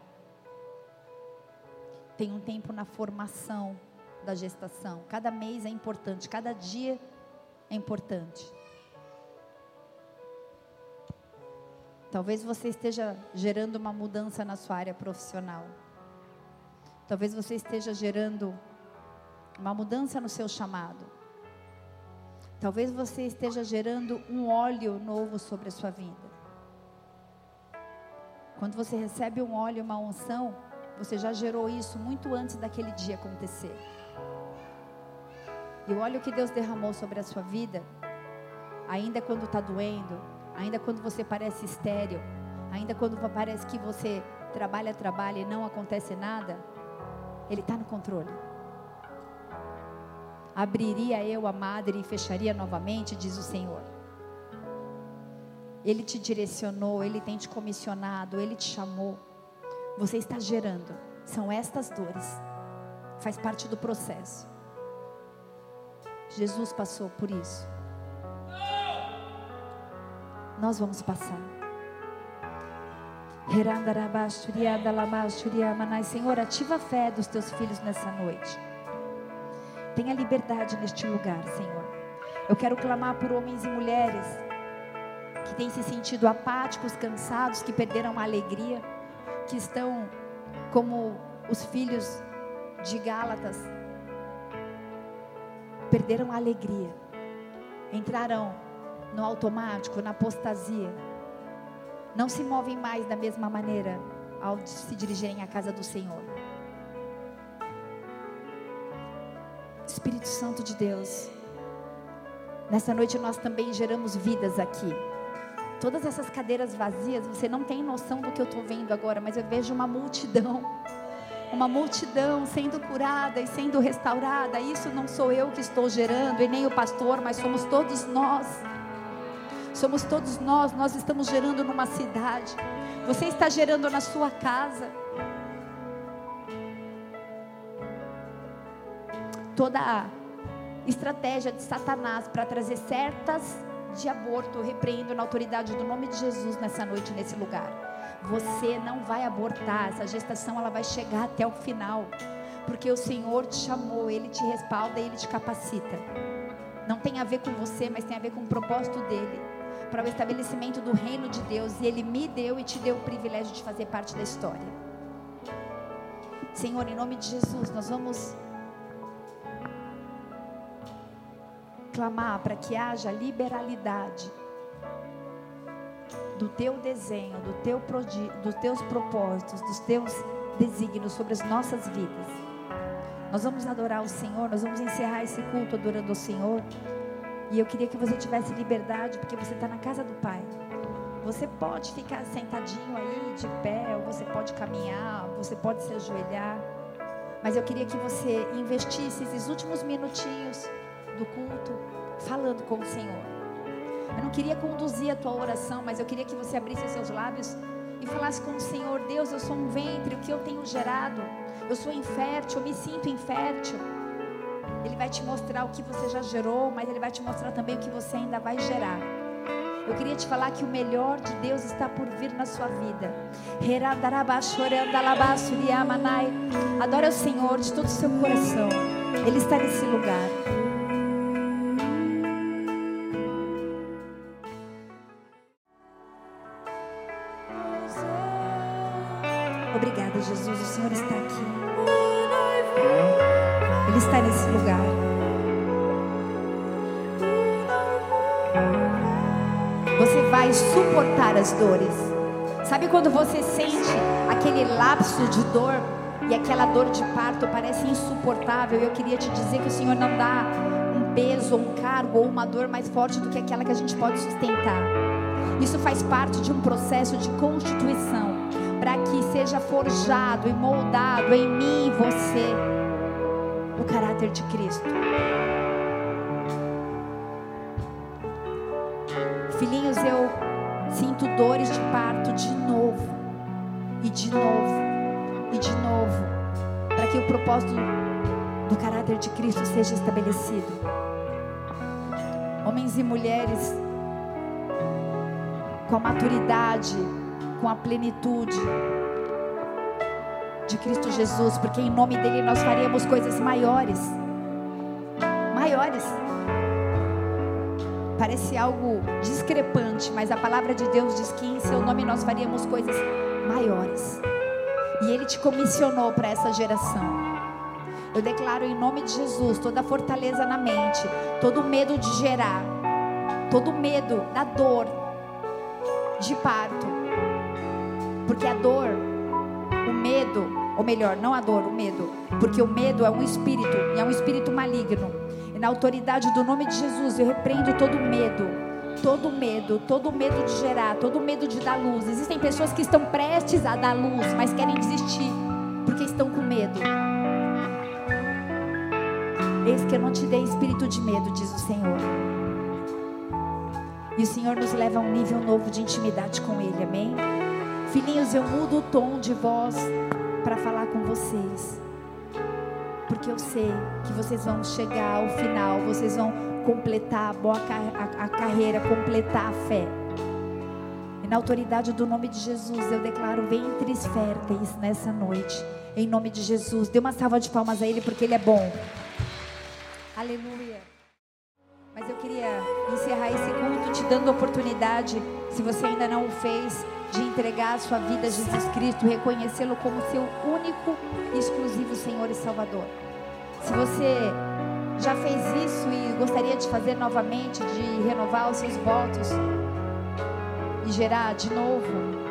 tem um tempo na formação da gestação. Cada mês é importante, cada dia é importante. Talvez você esteja gerando uma mudança na sua área profissional. Talvez você esteja gerando uma mudança no seu chamado. Talvez você esteja gerando um óleo novo sobre a sua vida. Quando você recebe um óleo, uma unção, você já gerou isso muito antes daquele dia acontecer. E o óleo que Deus derramou sobre a sua vida, ainda quando está doendo, ainda quando você parece estéreo, ainda quando parece que você trabalha, trabalha e não acontece nada, Ele está no controle. Abriria eu a madre e fecharia novamente, diz o Senhor. Ele te direcionou, Ele tem te comissionado, Ele te chamou você está gerando. São estas dores. Faz parte do processo. Jesus passou por isso. Nós vamos passar. Senhor, ativa a fé dos teus filhos nessa noite. Tenha liberdade neste lugar, Senhor. Eu quero clamar por homens e mulheres que têm se sentido apáticos, cansados, que perderam a alegria que estão como os filhos de Gálatas, perderam a alegria, entraram no automático, na apostasia, não se movem mais da mesma maneira ao se dirigirem à casa do Senhor. Espírito Santo de Deus, nessa noite nós também geramos vidas aqui. Todas essas cadeiras vazias, você não tem noção do que eu estou vendo agora, mas eu vejo uma multidão. Uma multidão sendo curada e sendo restaurada. Isso não sou eu que estou gerando, e nem o pastor, mas somos todos nós. Somos todos nós, nós estamos gerando numa cidade. Você está gerando na sua casa. Toda a estratégia de Satanás para trazer certas de aborto, eu repreendo na autoridade do nome de Jesus nessa noite, nesse lugar. Você não vai abortar, essa gestação ela vai chegar até o final, porque o Senhor te chamou, Ele te respalda Ele te capacita. Não tem a ver com você, mas tem a ver com o propósito dele, para o estabelecimento do reino de Deus, e Ele me deu e te deu o privilégio de fazer parte da história. Senhor, em nome de Jesus, nós vamos clamar para que haja liberalidade do teu desenho, do teu dos teus propósitos, dos teus desígnios sobre as nossas vidas. Nós vamos adorar o Senhor, nós vamos encerrar esse culto adorando o Senhor. E eu queria que você tivesse liberdade, porque você está na casa do Pai. Você pode ficar sentadinho aí, de pé, ou você pode caminhar, você pode se ajoelhar. Mas eu queria que você investisse esses últimos minutinhos do culto falando com o Senhor. Eu não queria conduzir a tua oração, mas eu queria que você abrisse os seus lábios e falasse com o Senhor: Deus, eu sou um ventre, o que eu tenho gerado? Eu sou infértil, eu me sinto infértil. Ele vai te mostrar o que você já gerou, mas Ele vai te mostrar também o que você ainda vai gerar. Eu queria te falar que o melhor de Deus está por vir na sua vida. Adora o Senhor de todo o seu coração. Ele está nesse lugar. Obrigada, Jesus. O Senhor está aqui. Lugar. Você vai suportar as dores. Sabe quando você sente aquele lapso de dor e aquela dor de parto parece insuportável? Eu queria te dizer que o Senhor não dá um peso, um cargo ou uma dor mais forte do que aquela que a gente pode sustentar. Isso faz parte de um processo de constituição para que seja forjado e moldado em mim e você o caráter de Cristo. Filhinhos, eu sinto dores de parto de novo, e de novo, e de novo, para que o propósito do caráter de Cristo seja estabelecido. Homens e mulheres com a maturidade, com a plenitude de Cristo Jesus, porque em nome dele nós faremos coisas maiores. Maiores. Parece algo discrepante, mas a palavra de Deus diz que em seu nome nós faríamos coisas maiores. E ele te comissionou para essa geração. Eu declaro em nome de Jesus toda fortaleza na mente, todo medo de gerar, todo medo da dor de parto, porque a dor, o medo, ou melhor, não a dor, o medo, porque o medo é um espírito, e é um espírito maligno. E na autoridade do nome de Jesus, eu repreendo todo medo, todo medo, todo medo de gerar, todo medo de dar luz. Existem pessoas que estão prestes a dar luz, mas querem desistir, porque estão com medo. Eis que eu não te dei espírito de medo, diz o Senhor. E o Senhor nos leva a um nível novo de intimidade com Ele, amém? Filhinhos, eu mudo o tom de voz para falar com vocês. Porque eu sei que vocês vão chegar ao final, vocês vão completar a, boa, a, a carreira, completar a fé. E na autoridade do nome de Jesus, eu declaro ventres férteis nessa noite. Em nome de Jesus. Dê uma salva de palmas a Ele, porque Ele é bom. Aleluia. Mas eu queria encerrar esse culto te dando oportunidade, se você ainda não o fez, de entregar a sua vida a Jesus Cristo, reconhecê-lo como seu único e exclusivo Senhor e Salvador. Se você já fez isso e gostaria de fazer novamente, de renovar os seus votos e gerar de novo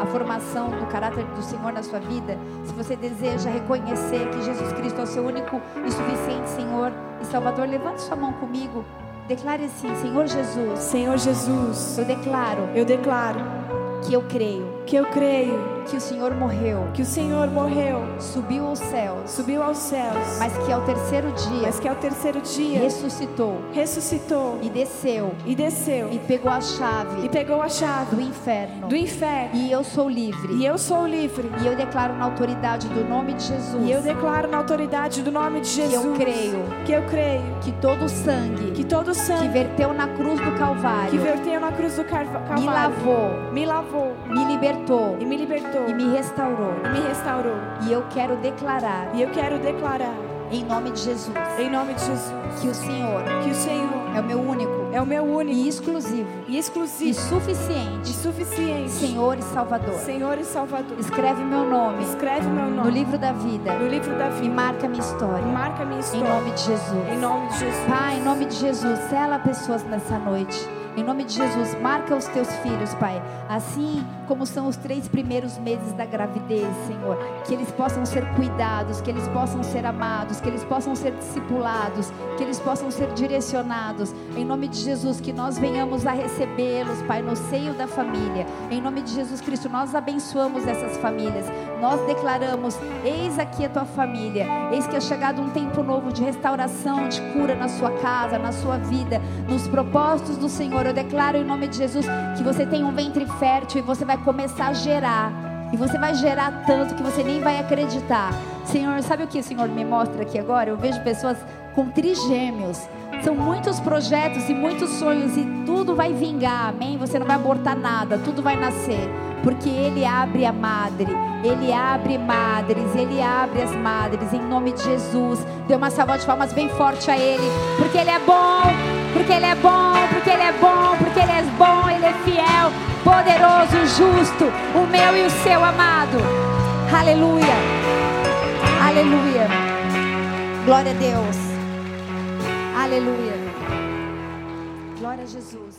a formação do caráter do Senhor na sua vida, se você deseja reconhecer que Jesus Cristo é o seu único e suficiente Senhor e Salvador, levante sua mão comigo. Declare assim, Senhor Jesus. Senhor Jesus. Eu declaro. Eu declaro que eu creio que eu creio que o Senhor morreu, que o Senhor morreu, subiu aos céus, subiu aos céus, mas que ao terceiro dia, mas que ao terceiro dia ressuscitou, ressuscitou e desceu, e desceu e pegou a chave, e pegou a chave do inferno, do inferno, e eu sou livre, e eu sou livre, e eu declaro na autoridade do nome de Jesus, e eu declaro na autoridade do nome de Jesus, que eu creio, que eu creio, que todo sangue, que todo sangue que verteu na cruz do Calvário, que verteu na cruz do Calvário, me lavou, me lavou, me libertou, e me libertou, e me restaurou, e me restaurou, e eu quero declarar, e eu quero declarar. Em nome de Jesus, em nome de Jesus, que o Senhor, que o Senhor é o meu único, é o meu único. E exclusivo, e exclusivo, e suficiente, e suficiente, Senhor e Salvador. Senhor e Salvador. Escreve meu nome, escreve meu nome. No livro da vida, no livro da vida, e marca minha história, marca minha história, em nome de Jesus, em nome de Jesus. Pai, em nome de Jesus, sela pessoas nessa noite. Em nome de Jesus, marca os teus filhos, Pai. Assim como são os três primeiros meses da gravidez, Senhor. Que eles possam ser cuidados, que eles possam ser amados, que eles possam ser discipulados, que eles possam ser direcionados. Em nome de Jesus, que nós venhamos a recebê-los, Pai, no seio da família. Em nome de Jesus Cristo, nós abençoamos essas famílias. Nós declaramos: eis aqui a tua família. Eis que é chegado um tempo novo de restauração, de cura na sua casa, na sua vida, nos propósitos do Senhor. Eu declaro em nome de Jesus que você tem um ventre fértil e você vai começar a gerar. E você vai gerar tanto que você nem vai acreditar. Senhor, sabe o que o Senhor me mostra aqui agora? Eu vejo pessoas com trigêmeos. São muitos projetos e muitos sonhos e tudo vai vingar, amém? Você não vai abortar nada, tudo vai nascer. Porque Ele abre a madre, Ele abre madres, Ele abre as madres, em nome de Jesus. Dê uma salva de palmas bem forte a Ele, porque Ele é bom, porque Ele é bom, porque Ele é bom, porque Ele é bom, Ele é fiel, poderoso, justo, o meu e o seu amado. Aleluia, aleluia. Glória a Deus. Aleluia. Glória a Jesus.